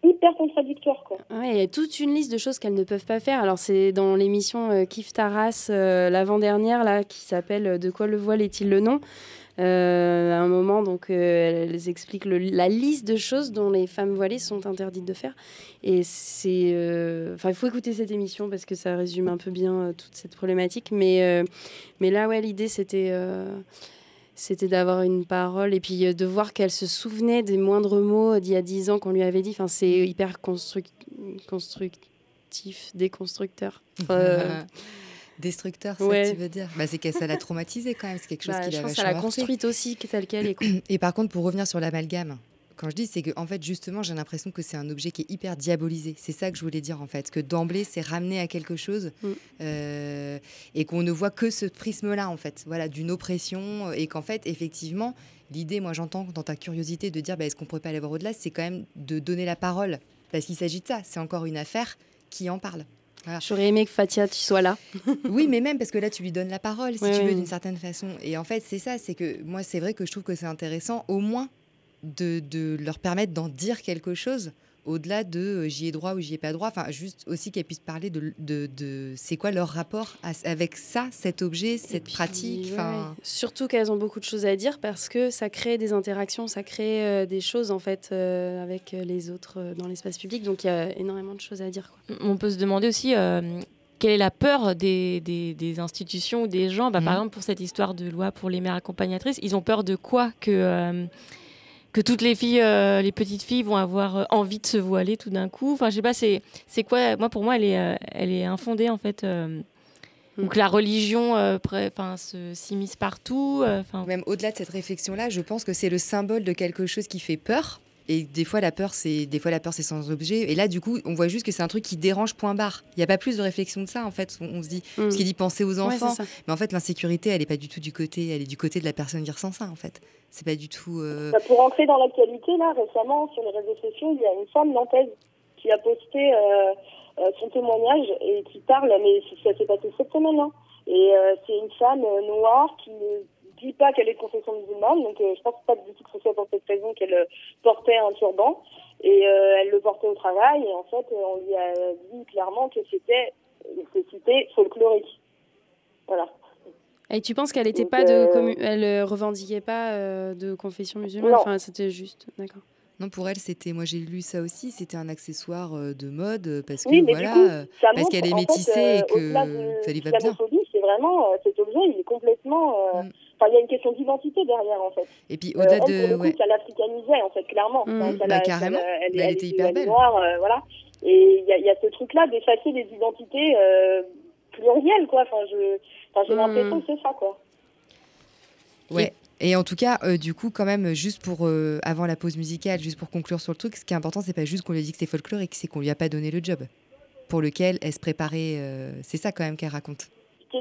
hyper contradictoire. Quoi. Ouais, il y a toute une liste de choses qu'elles ne peuvent pas faire. Alors, c'est dans l'émission euh, Kif Taras, euh, l'avant-dernière, là, qui s'appelle De quoi le voile est-il le nom? Euh, à un moment, donc, euh, elles expliquent la liste de choses dont les femmes voilées sont interdites de faire. Et c'est. Euh, enfin, il faut écouter cette émission parce que ça résume un peu bien toute cette problématique. Mais, mais là, ouais, l'idée, c'était. c'était d'avoir une parole et puis de voir qu'elle se souvenait des moindres mots d'il y a dix ans qu'on lui avait dit. Enfin, c'est hyper constructif, déconstructeur. [LAUGHS] Destructeur, c'est ce que tu veux dire bah, C'est qu'elle ça l'a traumatisée quand même, c'est quelque chose bah, qui l'a Ça l'a construite aussi, telle qu'elle est. Et par contre, pour revenir sur l'amalgame, quand je dis, c'est que en fait, justement, j'ai l'impression que c'est un objet qui est hyper diabolisé. C'est ça que je voulais dire en fait, que d'emblée, c'est ramené à quelque chose mm. euh, et qu'on ne voit que ce prisme-là en fait, voilà, d'une oppression et qu'en fait, effectivement, l'idée, moi, j'entends dans ta curiosité de dire, bah, est-ce qu'on pourrait pas aller voir au-delà, c'est quand même de donner la parole, parce qu'il s'agit de ça. C'est encore une affaire qui en parle. J'aurais aimé que Fatia, tu sois là. [LAUGHS] oui, mais même parce que là, tu lui donnes la parole, si tu veux, d'une certaine façon. Et en fait, c'est ça, c'est que moi, c'est vrai que je trouve que c'est intéressant, au moins, de, de leur permettre d'en dire quelque chose au-delà de euh, j'y ai droit ou j'y ai pas droit, enfin juste aussi qu'elles puissent parler de, de, de c'est quoi leur rapport à- avec ça, cet objet, cette Puis, pratique. ouais. Surtout qu'elles ont beaucoup de choses à dire parce que ça crée des interactions, ça crée euh, des choses en fait euh, avec les autres euh, dans l'espace public. Donc il y a énormément de choses à dire. Quoi. On peut se demander aussi euh, quelle est la peur des, des- des institutions ou des gens. Bah, Par Mhm. exemple, pour cette histoire de loi pour les mères accompagnatrices, ils ont peur de quoi que, euh, que toutes les filles, euh, les petites filles vont avoir euh, envie de se voiler tout d'un coup. Enfin, je sais pas, c'est c'est quoi Moi, pour moi, elle est, euh, elle est infondée en fait. euh, Mm. ou que la religion euh, enfin, se s'immisce partout. euh, même au-delà de cette réflexion-là, je pense que c'est le symbole de quelque chose qui fait peur. Et des fois, la peur, c'est des fois la peur, c'est sans objet. Et là, du coup, on voit juste que c'est un truc qui dérange. Point barre. Il n'y a pas plus de réflexion que ça, en fait. On, on se dit, parce qu'il dit penser aux. Ouais, enfants, mais en fait, l'insécurité, elle est pas du tout du côté, elle est du côté de la personne qui ressent ça, en fait. C'est pas du tout. euh, Bah, pour entrer dans l'actualité, là, récemment, sur les réseaux sociaux, il y a une femme nantaise qui a posté euh, euh, son témoignage et qui parle, mais ça s'est passé cette semaine. Hein. Et c'est une femme noire qui ne dit pas qu'elle est de confession musulmane, donc je pense pas du tout que ce soit pour cette raison qu'elle portait un turban. Et elle le portait au travail, et en fait, on lui a dit clairement que c'était, il s'est cité, folklorique. Voilà. Et tu penses qu'elle était Donc, pas de euh, commu- elle euh, revendiquait pas euh, de confession musulmane? Non. Enfin, c'était juste, d'accord. Non, pour elle, c'était. Moi, j'ai lu ça aussi. C'était un accessoire euh, de mode euh, parce que Oui, voilà, coup, euh, parce qu'elle est fait, métissée euh, et que de ça lui va bien. c'est vraiment euh, cet objet, il est complètement. euh, Mm. Enfin, il y a une question d'identité derrière, en fait. Et puis Euh, au-delà elle, pour de. le coup, ouais. ça l'africanisait, en fait, clairement. Mm. Enfin, ça Bah, carrément. elle, elle elle était hyper elle belle. noire, euh, voilà. Et il y y a ce truc-là d'effacer les identités euh, plurielles, quoi. Enfin, je, enfin, j'ai Mm. l'impression que c'est ça, quoi. Ouais. Et en tout cas, euh, du coup, quand même, juste pour euh, avant la pause musicale, juste pour conclure sur le truc, ce qui est important, c'est pas juste qu'on lui a dit que c'est folklorique, c'est qu'on lui a pas donné le job pour lequel elle se préparait. euh, c'est ça quand même qu'elle raconte. que,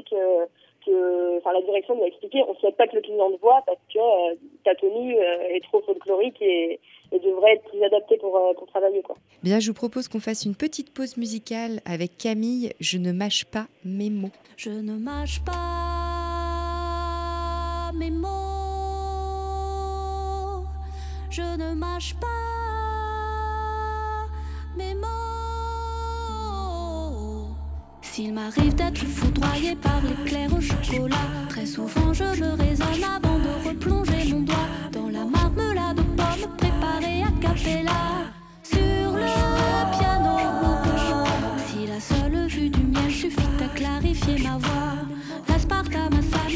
que enfin, la direction nous a expliqué on souhaite pas que le client te voit parce que ta tenue est trop folklorique et, et devrait être plus adaptée pour, euh, pour travailler. Quoi. Bien, je vous propose qu'on fasse une petite pause musicale avec Camille. Je ne mâche pas mes mots. Je ne mâche pas mes mots. Je ne mâche pas mes mots. S'il m'arrive d'être foudroyé par l'éclair au chocolat, très souvent je me raisonne avant de replonger mon doigt Sur le piano, si la seule vue du miel suffit à clarifier ma voix, l'aspartame à sa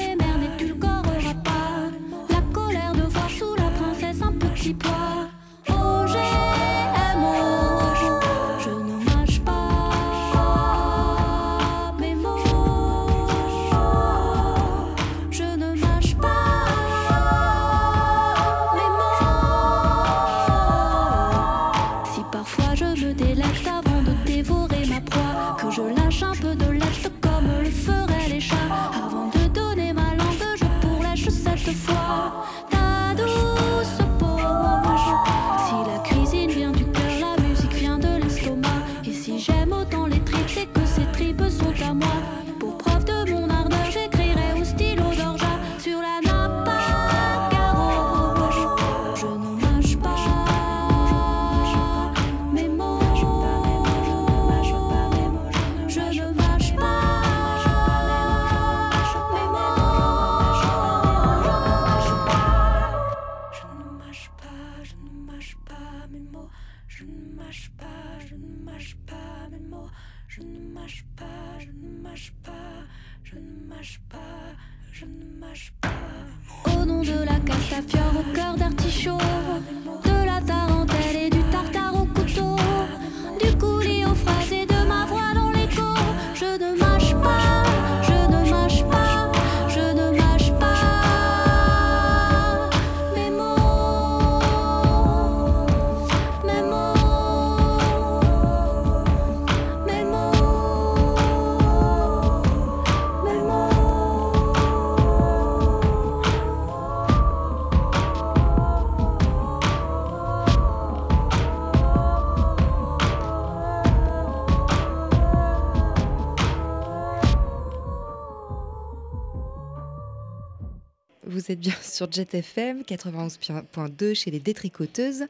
Vous êtes bien sur Jet FM 91.2 chez les détricoteuses.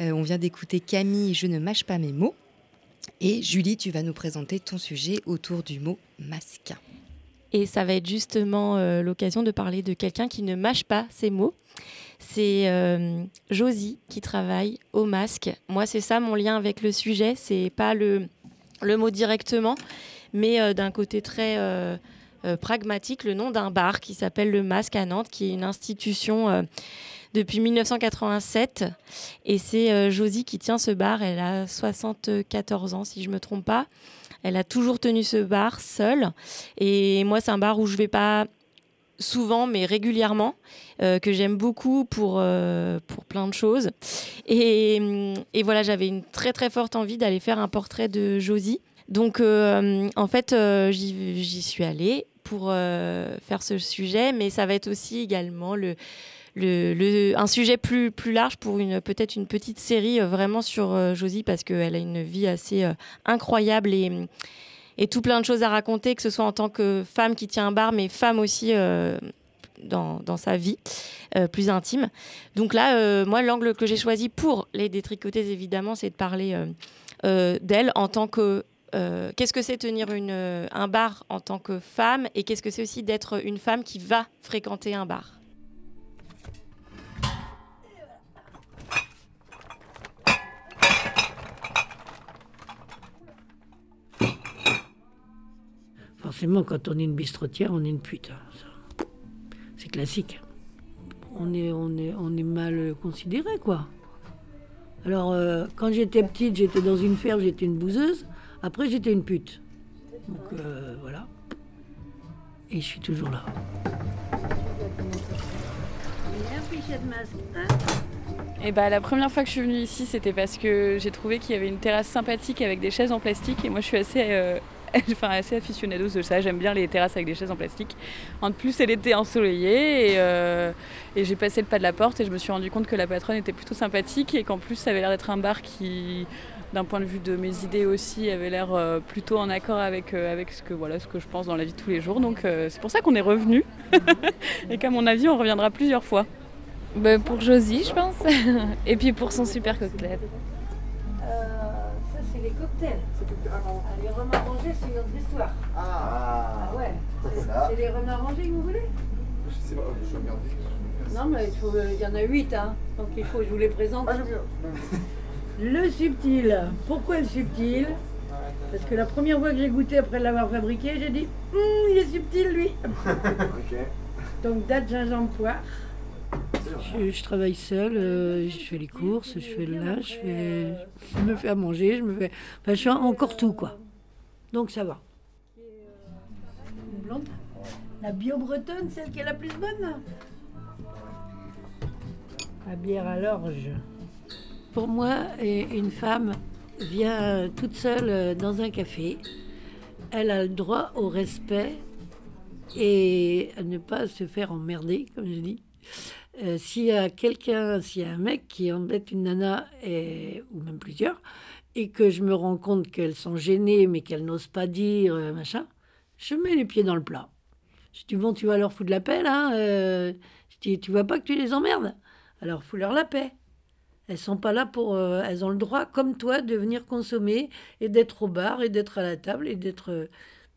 Euh, on vient d'écouter Camille Je ne mâche pas mes mots. Et Julie, tu vas nous présenter ton sujet autour du mot masque. Et ça va être justement euh, l'occasion de parler de quelqu'un qui ne mâche pas ses mots. C'est euh, Josie qui travaille au masque. Moi, c'est ça mon lien avec le sujet. C'est pas le, le mot directement, mais d'un côté très euh, pragmatique, le nom d'un bar qui s'appelle le Masque à Nantes, qui est une institution euh, depuis 1987. Et c'est euh, Josie qui tient ce bar. Elle a 74 ans, si je me trompe pas. Elle a toujours tenu ce bar seule. Et moi, c'est un bar où je vais pas souvent, mais régulièrement, que j'aime beaucoup pour, pour plein de choses. Et, et voilà, j'avais une très très forte envie d'aller faire un portrait de Josie. Donc, euh, en fait, euh, j'y suis allée pour euh, faire ce sujet, mais ça va être aussi également le, le, le- un sujet plus, large pour peut-être une petite série vraiment sur Josie parce qu'elle a une vie assez incroyable et, tout plein de choses à raconter, que ce soit en tant que femme qui tient un bar, mais femme aussi dans, dans sa vie plus intime. Donc là, moi, l'angle que j'ai choisi pour les détricoteuses, évidemment, c'est de parler d'elle en tant que euh, qu'est-ce que c'est tenir euh, un bar en tant que femme et qu'est-ce que c'est aussi d'être une femme qui va fréquenter un bar? Forcément, quand on est une bistrotière, on est une pute. C'est classique. On est mal considéré, quoi. Alors, euh, quand j'étais petite, j'étais dans une ferme, j'étais une bouseuse. Après, j'étais une pute. Donc, euh, voilà. Et je suis toujours là. Et bah, la première fois que je suis venue ici, c'était parce que j'ai trouvé qu'il y avait une terrasse sympathique avec des chaises en plastique. Et moi, je suis assez, euh, [LAUGHS] enfin, assez aficionados de ça. J'aime bien les terrasses avec des chaises en plastique. En plus, elle était ensoleillée et, euh, et j'ai passé le pas de la porte et je me suis rendu compte que la patronne était plutôt sympathique et qu'en plus, ça avait l'air d'être un bar qui, d'un point de vue de mes idées aussi, avait l'air euh, plutôt en accord avec, euh, avec ce, que, voilà, ce que je pense dans la vie de tous les jours. Donc, euh, c'est pour ça qu'on est revenu [LAUGHS] et qu'à mon avis, on reviendra plusieurs fois. Bah, pour Josie, je pense. [LAUGHS] Et puis pour son super cocktail. ça, c'est les cocktails. Les rhums arrangés, c'est une autre histoire. Ah, ouais. C'est les rhums arrangés que vous voulez? Je sais pas, je vais regarder. Non, mais il, faut- il y en a huit, hein. Donc il faut que je vous les présente. Le subtil. Pourquoi le subtil? Parce que la première fois que j'ai goûté après l'avoir fabriqué, j'ai dit Hum, il est subtil lui. [LAUGHS] Donc date gingembre poire. Je, je travaille seule, euh, je fais les courses, je fais le linge, je, fais- je me fais à manger, je me fais. Enfin, je fais encore tout quoi. Donc ça va. Une blonde La bio bretonne, celle qui est la plus bonne? La bière à l'orge. Pour moi, une femme vient toute seule euh, dans un café. Elle a le droit au respect et à ne pas se faire emmerder, comme je dis. Euh, s'il y a quelqu'un, s'il y a un mec qui embête une nana, et, ou même plusieurs, et que je me rends compte qu'elles sont gênées, mais qu'elles n'osent pas dire, euh, machin, je mets les pieds dans le plat. Je dis, bon, tu vas leur foutre la paix, là euh, Je dis, tu vois pas que tu les emmerdes? Alors, fous-leur la paix. Elles sont pas là pour... euh, elles ont le droit, comme toi, de venir consommer et d'être au bar et d'être à la table et d'être... euh,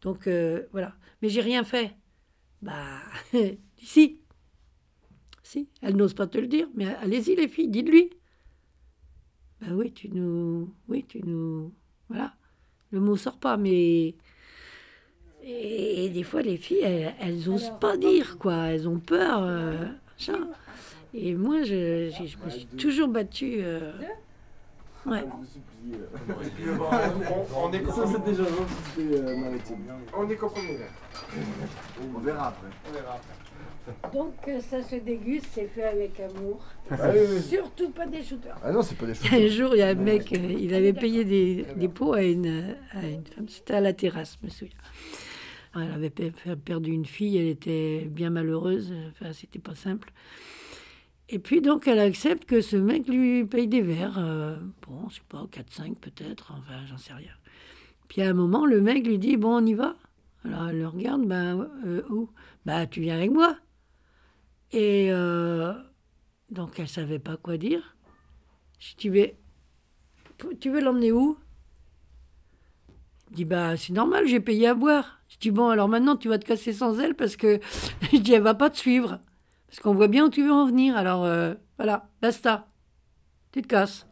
donc, euh, voilà. Mais j'ai rien fait. Bah, [LAUGHS] si. Si, elle n'ose pas te le dire, mais allez-y les filles, dites-lui. Ben oui, tu nous... Oui, tu nous... Voilà. Le mot sort pas, mais... Et, des fois, les filles, elles, elles osent pas dire, quoi. Elles ont peur. Et moi, je, je- je me suis toujours battue. euh, Ouais. On, on est Ça, c'est déjà euh, On est qu'au premier verre. On verra après. On verra après. Donc euh, ça se déguste, c'est fait avec amour. Ah oui, oui. Surtout pas des shooters. Ah non, c'est pas des [LAUGHS] shooters. Un jour, il y a un mec, euh, il avait payé des, des pots à une, euh, à une femme. C'était à la terrasse, je me souviens. Elle avait pe- pe- perdu une fille, elle était bien malheureuse. Enfin, c'était pas simple. Et puis donc, elle accepte que ce mec lui paye des verres. euh, bon, je sais pas, 4-5 peut-être, enfin, j'en sais rien. Puis à un moment, le mec lui dit Bon, on y va Alors elle le regarde Ben, euh, où? Ben, tu viens avec moi. Et euh, donc, elle savait pas quoi dire. Je dis, mais tu veux l'emmener où? Dit, bah, c'est normal, j'ai payé à boire. Je dis, bon, alors maintenant, tu vas te casser sans elle parce que, [LAUGHS] je dis, elle va pas te suivre. Parce qu'on voit bien où tu veux en venir. Alors, euh, voilà, basta. Tu te casses.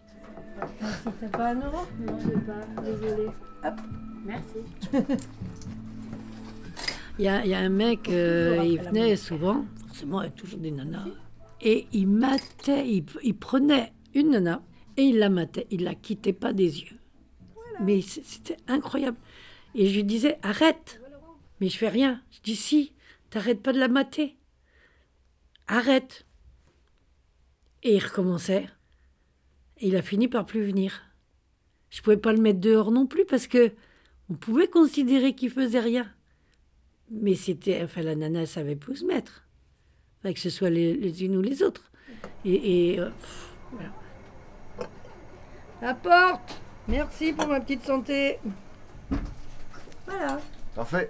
T'as pas un euro? Non, j'ai pas. Désolée. Hop. Merci. Il y a, il y a un mec, euh, il venait souvent, forcément, il y a toujours des nanas, et il matait, il, il prenait une nana et il la matait, il la quittait pas des yeux. Mais c'était incroyable. Et je lui disais, arrête. Mais je fais rien. Je dis, si, t'arrêtes pas de la mater. Arrête. Et il recommençait. Et il a fini par plus venir. Je pouvais pas le mettre dehors non plus parce que on pouvait considérer qu'il faisait rien. Mais c'était, enfin, la nana elle savait plus où se mettre. Enfin, que ce soit les, les unes ou les autres. Et, et, euh, pff, voilà. La porte Merci pour ma petite santé. Voilà. Parfait.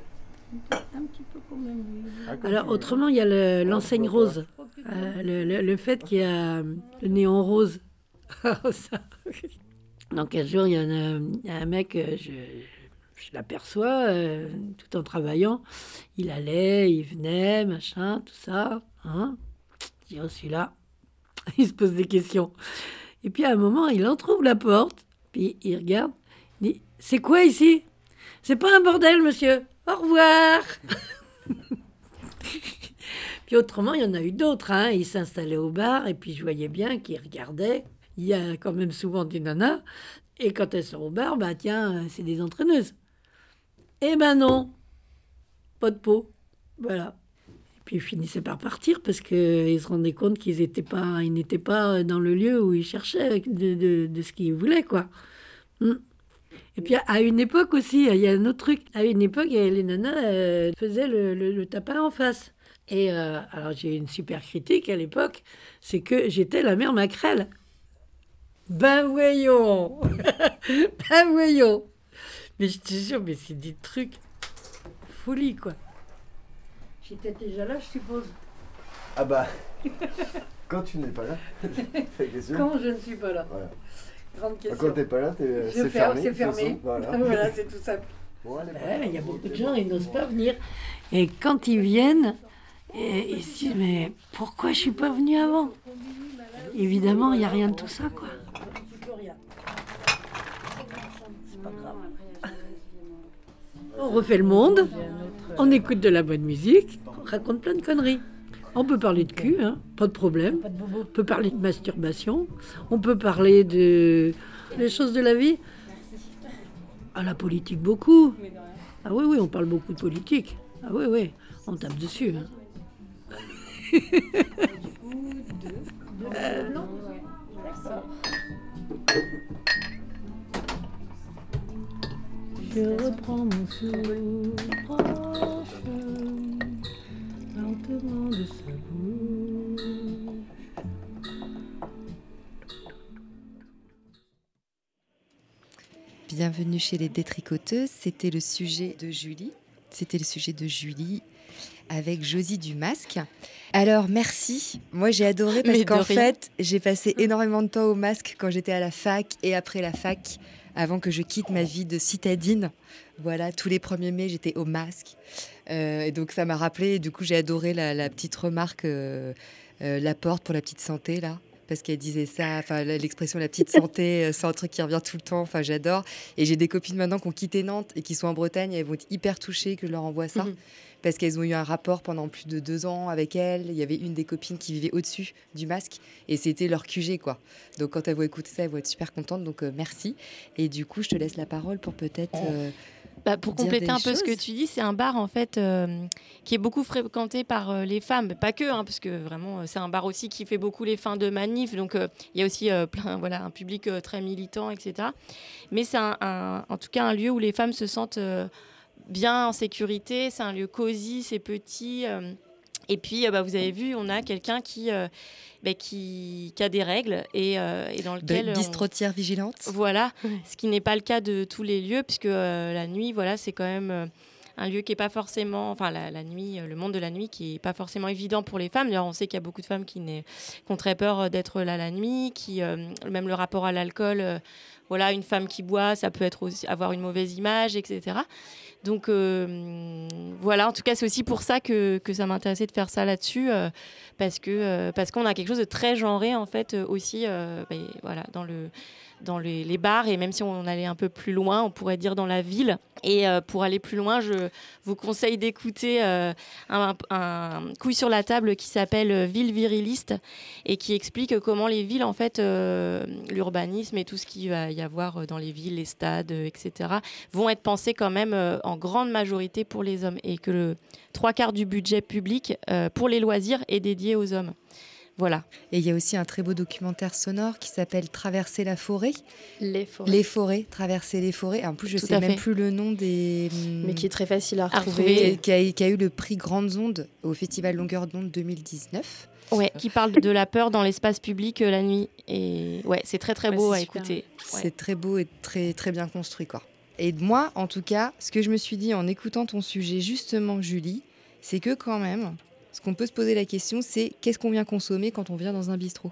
Un petit peu quand même. Alors, autrement, il y a le- l'enseigne rose. Euh, le, le- le fait qu'il y a le néon rose. [LAUGHS] Ça. Donc, un jour, il y, a un- il y a un mec, euh, je, je l'aperçois, euh, tout en travaillant. Il allait, il venait, machin, tout ça. Hein. Je dis, oh, celui-là, [LAUGHS] il se pose des questions. Et puis, à un moment, il entrouvre la porte, puis il regarde, il dit, c'est quoi ici? C'est pas un bordel, monsieur. Au revoir. puis autrement, il y en a eu d'autres. Hein. Il s'installait au bar et puis je voyais bien qu'il regardait. Il y a quand même souvent des nanas. Et quand elles sont au bar, bah tiens, c'est des entraîneuses. Eh ben non, pas de peau. Voilà. Et puis ils finissaient par partir parce qu'ils se rendaient compte qu'ils n'étaient pas, ils pas dans le lieu où ils cherchaient de, ce qu'ils voulaient, quoi. Hmm. Et puis à- une époque aussi, il y a un autre truc. À une époque, les nanas euh, faisaient le, le- le tapin en face. Et euh, alors j'ai eu une super critique à l'époque, c'est que j'étais la mère maquerelle. Ben voyons [LAUGHS] Ben voyons Mais je te jure, mais c'est des trucs folie, quoi. J'étais déjà là, je suppose. Ah bah, [LAUGHS] quand tu n'es pas là, [LAUGHS] qu'est-ce que Quand je ne suis pas là. Voilà. Grande question. Quand t'es pas là, t'es- Je c'est fermé. c'est Voilà. [LAUGHS] Voilà, c'est tout simple. Bon, Il y a beaucoup de gens, ils n'osent pas venir. Et quand ils viennent, et- ils se disent Mais pourquoi je suis pas venu avant? Évidemment, il n'y a rien de tout ça, quoi. On refait le monde, on écoute de la bonne musique, on raconte plein de conneries. On peut parler de cul, hein, pas de problème. On peut parler de masturbation, on peut parler de des choses de la vie. Ah, la politique, beaucoup. Ah oui, oui, on parle beaucoup de politique. Ah oui, oui, on tape dessus. hein. Euh, [LAUGHS] non. Je reprends mon souffle lentement de sa bouche. Bienvenue chez les détricoteuses. C'était le sujet de Julie. C'était le sujet de Julie avec Josie du masque. Alors merci. Moi j'ai adoré parce qu'en fait j'ai passé énormément de temps au masque quand j'étais à la fac et après la fac avant que je quitte ma vie de citadine. Voilà, tous les 1er mai j'étais au masque. Euh, et donc ça m'a rappelé, et du coup j'ai adoré la, la petite remarque, euh, euh, la porte pour la petite santé là. Parce qu'elle disait ça, enfin l'expression la petite santé, c'est un truc qui revient tout le temps. Enfin, j'adore. Et j'ai des copines maintenant qui ont quitté Nantes et qui sont en Bretagne. Et elles vont être hyper touchées que je leur envoie ça. Mhm. Parce qu'elles ont eu un rapport pendant plus de deux ans avec elle. Il y avait une des copines qui vivait au-dessus du masque. Et c'était leur QG, quoi. Donc quand elles vont écouter ça, elles vont être super contentes. Donc euh, merci. Et du coup, je te laisse la parole pour peut-être. euh, Bah, pour compléter un peu ce que tu dis, c'est un bar en fait euh, qui est beaucoup fréquenté par euh, les femmes, Mais pas que, hein, parce que vraiment euh, c'est un bar aussi qui fait beaucoup les fins de manif, donc euh, il y a aussi plein, voilà, un public très militant, etc. Mais c'est un, un- en tout cas un lieu où les femmes se sentent bien en sécurité, c'est un lieu cosy, c'est petit. Et puis, euh, bah, vous avez vu, on a quelqu'un qui, euh, bah, qui, qui a des règles et, euh, et dans de lequel... on- bistrotière vigilante. voilà, ce qui n'est pas le cas de tous les lieux, puisque la nuit, voilà, c'est quand même un lieu qui est pas forcément, enfin la, la nuit, le monde de la nuit qui est pas forcément évident pour les femmes. D'ailleurs, on sait qu'il y a beaucoup de femmes qui, n'est- qui ont très peur d'être là la nuit, qui euh, même le rapport à l'alcool. euh, voilà, une femme qui boit, ça peut être aussi avoir une mauvaise image, etc. Donc euh, voilà, en tout cas, c'est aussi pour ça que, ça m'intéressait de faire ça là-dessus, euh, parce que euh, qu'on a quelque chose de très genré en fait aussi, ben, voilà, dans le dans les, bars et même si on allait un peu plus loin, on pourrait dire dans la ville. Et euh, pour aller plus loin, je vous conseille d'écouter euh, un, un couille sur la table qui s'appelle euh, Ville viriliste et qui explique comment les villes, en fait, l'urbanisme et tout ce qu'il va y avoir dans les villes, les stades, etc., vont être pensés quand même en grande majorité pour les hommes et que le trois quarts du budget public pour les loisirs est dédié aux hommes. Voilà. Et il y a aussi un très beau documentaire sonore qui s'appelle Traverser la forêt. Les forêts. Les forêts, Traverser les forêts. En plus, je Tout sais même fait. plus le nom des. Mais qui est très facile à à retrouver. Qui a, qui a eu le prix Grandes Ondes au Festival Longueur d'onde 2019. Ouais, qui parle de la peur dans l'espace public euh, la nuit. Et ouais, c'est très très beau à super. écouter. Ouais. C'est très beau et très, très bien construit. quoi. Et moi, en tout cas, ce que je me suis dit en écoutant ton sujet, justement, Julie, c'est que quand même, ce qu'on peut se poser la question, c'est qu'est-ce qu'on vient consommer quand on vient dans un bistrot?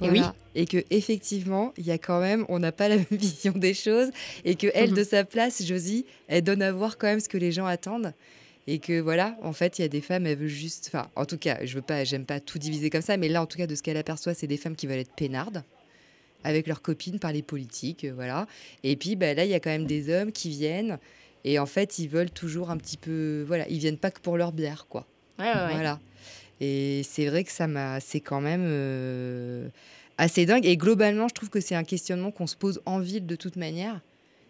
Et oui. Et que effectivement, il y a quand même, on n'a pas la [LAUGHS] même vision des choses, et que elle, Mhm. de sa place, Josie, elle donne à voir quand même ce que les gens attendent. Et que voilà, en fait, il y a des femmes, elles veulent juste. Enfin, en tout cas, je veux pas, j'aime pas tout diviser comme ça, mais là, en tout cas, de ce qu'elle aperçoit, c'est des femmes qui veulent être peinardes avec leurs copines, parler politique, euh, voilà. Et puis, bah, là, il y a quand même des hommes qui viennent, et en fait, ils veulent toujours un petit peu. Voilà, ils viennent pas que pour leur bière, quoi. Voilà. Et c'est vrai que ça m'a. C'est quand même. euh, assez dingue. Et globalement, je trouve que c'est un questionnement qu'on se pose en ville de toute manière.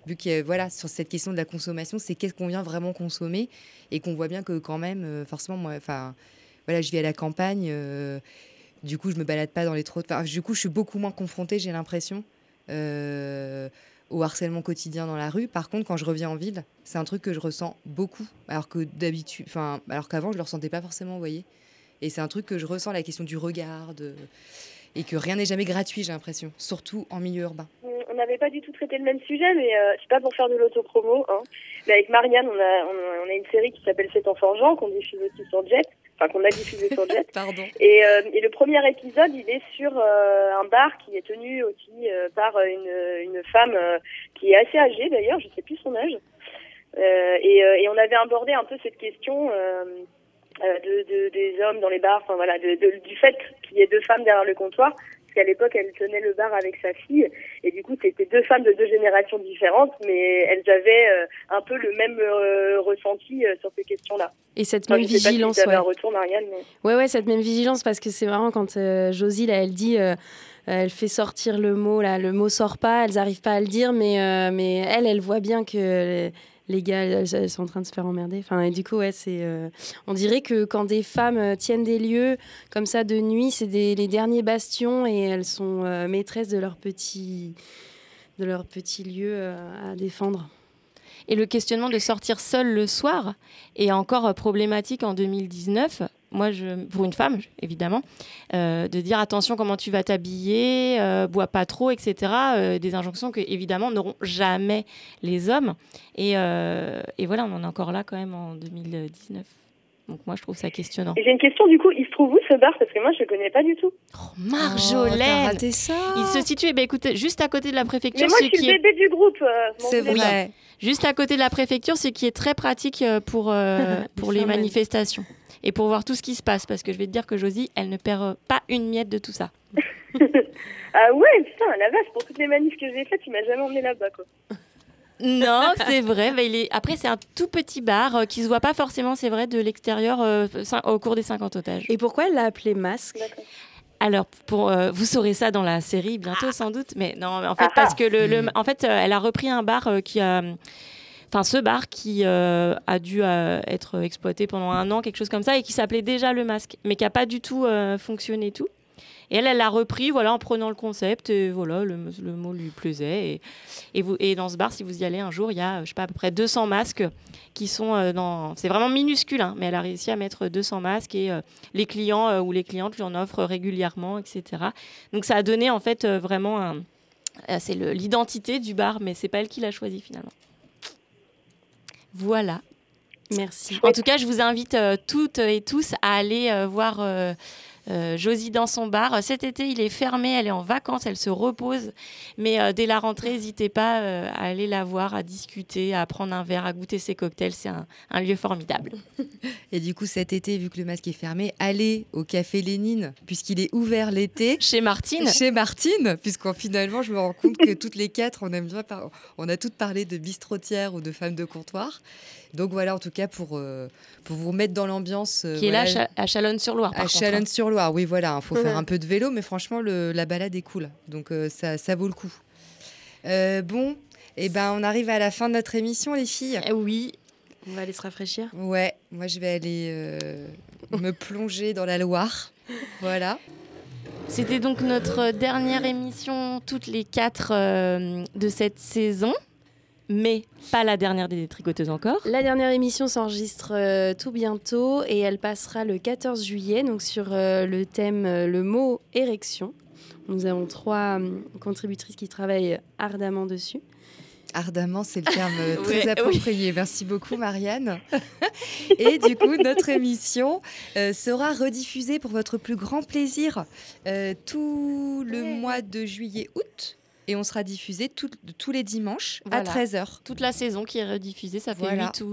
Vu que, voilà, sur cette question de la consommation, c'est qu'est-ce qu'on vient vraiment consommer et qu'on voit bien que, quand même, euh, forcément, moi, enfin, voilà, je vis à la campagne. euh, du coup, je me balade pas dans les trottoirs. Du coup, je suis beaucoup moins confrontée, j'ai l'impression, au harcèlement quotidien dans la rue. Par contre, quand je reviens en ville, c'est un truc que je ressens beaucoup, alors que d'habitude, enfin, alors qu'avant, je le ressentais pas forcément, vous voyez. Et c'est un truc que je ressens, la question du regard, de- et que rien n'est jamais gratuit, j'ai l'impression, surtout en milieu urbain. On n'avait pas du tout traité le même sujet, mais euh, c'est pas pour faire de l'autopromo. Hein. Mais avec Marianne, on a, on, a- une série qui s'appelle C'est enfant Jean, qu'on diffuse aussi sur Jet, enfin qu'on a diffusé sur [LAUGHS] Jet. Pardon. Et, euh, et le premier épisode, il est sur euh, un bar qui est tenu aussi euh, par une, une femme euh, qui est assez âgée d'ailleurs, je sais plus son âge. Euh, et, euh, et on avait abordé un peu cette question de, de- des hommes dans les bars, enfin voilà, de, de- du fait qu'il y ait deux femmes derrière le comptoir. Parce qu'à l'époque, elle tenait le bar avec sa fille, et du coup, c'était deux femmes de deux générations différentes, mais elles avaient euh, un peu le même euh, ressenti euh, sur ces questions-là. Et cette Enfin, même je sais pas si vigilance, ouais. un retour, Marianne. mais- Ouais, ouais, cette même vigilance, parce que c'est marrant quand euh, Josie, là, elle dit, euh, elle fait sortir le mot, là, le mot sort pas, elles n'arrivent pas à le dire, mais, euh, mais elle, elle voit bien que les, gars, elles, sont en train de se faire emmerder. Enfin, et du coup, ouais, c'est, euh, on dirait que quand des femmes euh, tiennent des lieux comme ça de nuit, c'est les derniers bastions et elles sont euh, maîtresses de leur petit, de leur petit lieu à défendre. Et le questionnement de sortir seule le soir est encore problématique en 2019. Moi, je, pour une femme, évidemment, euh, de dire attention comment tu vas t'habiller, euh, bois pas trop, etc. euh, des injonctions que, évidemment, n'auront jamais les hommes. Et, euh, et voilà, on en est encore là quand même en 2019. Donc moi, je trouve ça questionnant. J'ai une question, du coup, il se trouve où ce bar? Parce que moi, je le connais pas du tout. Marjolaine Oh, raté ça Il se situe, eh ben, écoutez, juste à côté de la préfecture. Mais moi, ce je suis qui le est- bébé du groupe. euh, C'est vrai. Juste à côté de la préfecture, ce qui est très pratique euh, pour, euh, [LAUGHS] pour les manifestations et pour voir tout ce qui se passe. Parce que je vais te dire que Josie, elle ne perd euh, pas une miette de tout ça. [LAUGHS] Ah ouais, putain, la vache, pour toutes les manifs que j'ai faites, tu m'as jamais emmené là-bas, quoi. [LAUGHS] Non, c'est vrai. mais il est... Après, c'est un tout petit bar euh, qui se voit pas forcément, c'est vrai, de l'extérieur euh, au cours des 50 otages. Et pourquoi elle l'a appelé masque? Alors, pour, euh, vous saurez ça dans la série bientôt, sans doute. Mais non, mais en fait, Ah. parce que le, le- en fait, euh, elle a repris un bar euh, qui a. Enfin, ce bar qui euh, a dû euh, être exploité pendant un an, quelque chose comme ça, et qui s'appelait déjà Le Masque, mais qui n'a pas du tout euh, fonctionné tout. Et elle, elle l'a repris voilà, en prenant le concept, et voilà, le, le mot lui plaisait. Et, et, vous, et dans ce bar, si vous y allez un jour, il y a, je sais pas, à peu près 200 masques qui sont euh, dans... C'est vraiment minuscule, hein, mais elle a réussi à mettre 200 masques, et euh, les clients euh, ou les clientes lui en offrent régulièrement, etc. Donc ça a donné, en fait, euh, vraiment un... euh, C'est l'identité du bar, mais c'est pas elle qui l'a choisi, finalement. Voilà. Merci. En tout cas, je vous invite euh, toutes et tous à aller euh, voir euh, euh, Josie dans son bar. Cet été, il est fermé, elle est en vacances, elle se repose. Mais euh, dès la rentrée, n'hésitez pas euh, à aller la voir, à discuter, à prendre un verre, à goûter ses cocktails. C'est un, un lieu formidable. [LAUGHS] Et du coup, cet été, vu que le masque est fermé, allez au Café Lénine, puisqu'il est ouvert l'été. [LAUGHS] Chez Martine. Chez Martine, puisqu'en finalement, je me rends compte que toutes les quatre, on aime bien par- on a toutes parlé de bistrotières ou de femmes de comptoir. Donc voilà, en tout cas, pour, euh, pour vous remettre dans l'ambiance. euh, Qui est là voilà, à Cha- à Chalonne-sur-Loire. à contre, hein. Chalonne-sur-Loire, oui, voilà. Il faut Ouais. faire un peu de vélo, mais franchement, le- la balade est cool. Donc euh, ça, ça vaut le coup. Euh, bon, et ben, on arrive à la fin de notre émission, les filles. oui. On va aller se rafraîchir. Ouais, moi je vais aller euh, me plonger dans la Loire. Voilà. C'était donc notre dernière émission, toutes les quatre euh, de cette saison. Mais pas la dernière des détricoteuses encore. La dernière émission s'enregistre euh, tout bientôt et elle passera le 14 juillet, donc sur euh, le thème euh, le mot érection. Nous avons trois contributrices qui travaillent ardemment dessus. Ardemment, c'est le terme [LAUGHS] très Ouais, oui. approprié. Merci beaucoup, Marianne. [LAUGHS] Et du coup, notre émission euh, sera rediffusée pour votre plus grand plaisir euh, tout le mois de juillet-août. Et on sera diffusé tout- tous les dimanches Voilà. à 13h. Toute la saison qui est rediffusée, ça fait Voilà. 8 ou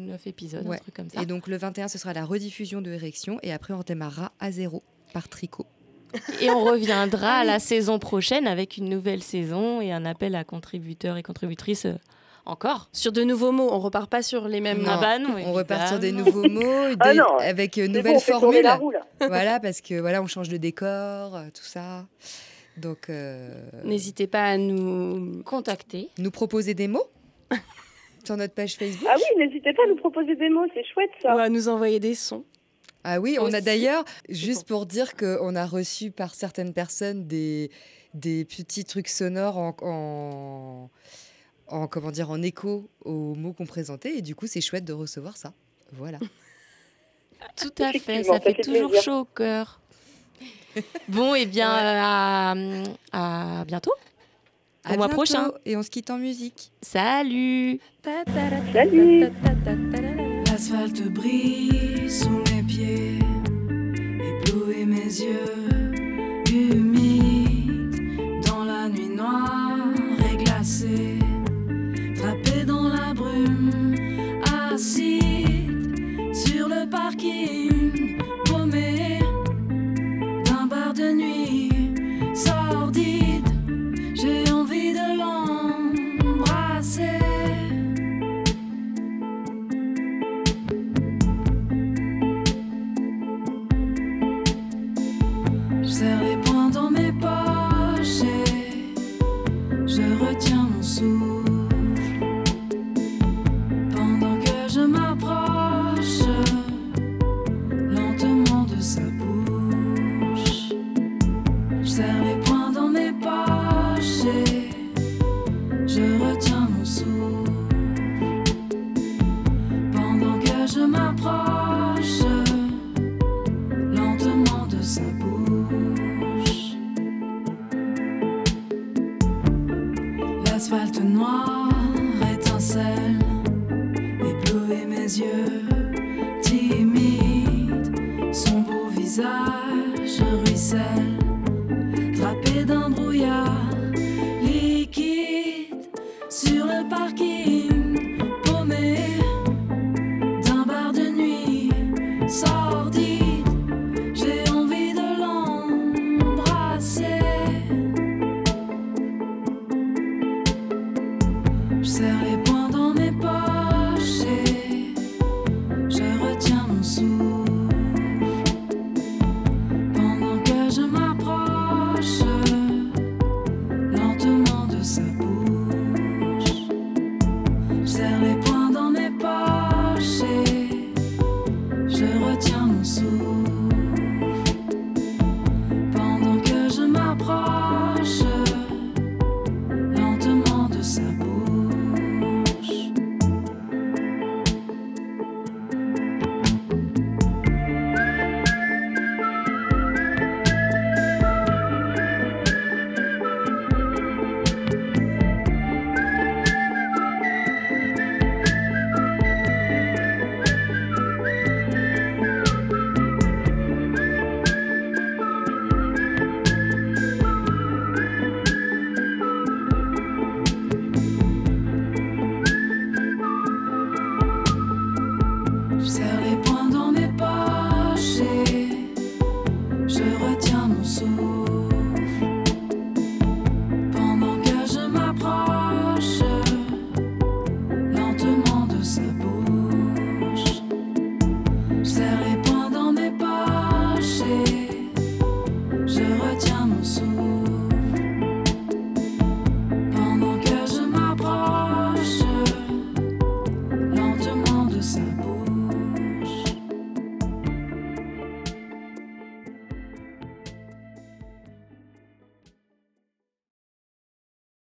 9 épisodes, Ouais. un truc comme ça. Et donc le 21, ce sera la rediffusion de Érection. Et après, on démarrera à zéro par tricot. Et on reviendra à la [LAUGHS] saison prochaine avec une nouvelle saison et un appel à contributeurs et contributrices euh, encore. Sur de nouveaux mots, on repart pas sur les mêmes Non, Ah bah non, on repart sur des nouveaux mots, [LAUGHS] des- Ah non, avec euh, nouvelles bon, formules. roue, là. voilà, parce que voilà, on change de décor, euh, tout ça. Donc, euh, N'hésitez pas à nous contacter, nous proposer des mots [LAUGHS] sur notre page Facebook. Ah oui, n'hésitez pas à nous proposer des mots, c'est chouette ça. ou à nous envoyer des sons. Ah oui, on a d'ailleurs, juste pour dire qu'on a reçu par certaines personnes des, des petits trucs sonores en, en, en, comment dire, en écho aux mots qu'on présentait. Et du coup, c'est chouette de recevoir ça. Voilà. [LAUGHS] Tout à fait, ça fait fait toujours plaisir. chaud au cœur. [LAUGHS] Bon, et bien, euh, à, à bientôt. À Au mois bientôt, prochain. Et on se quitte en musique. Salut Salut L'asphalte brille sous mes pieds, éblouit mes yeux, humides dans la nuit noire et glacée, trappé dans la brume, acide sur le parking, visage ruisselle, drapé d'un brouillard liquide sur le parking, paumé d'un bar de nuit sordide.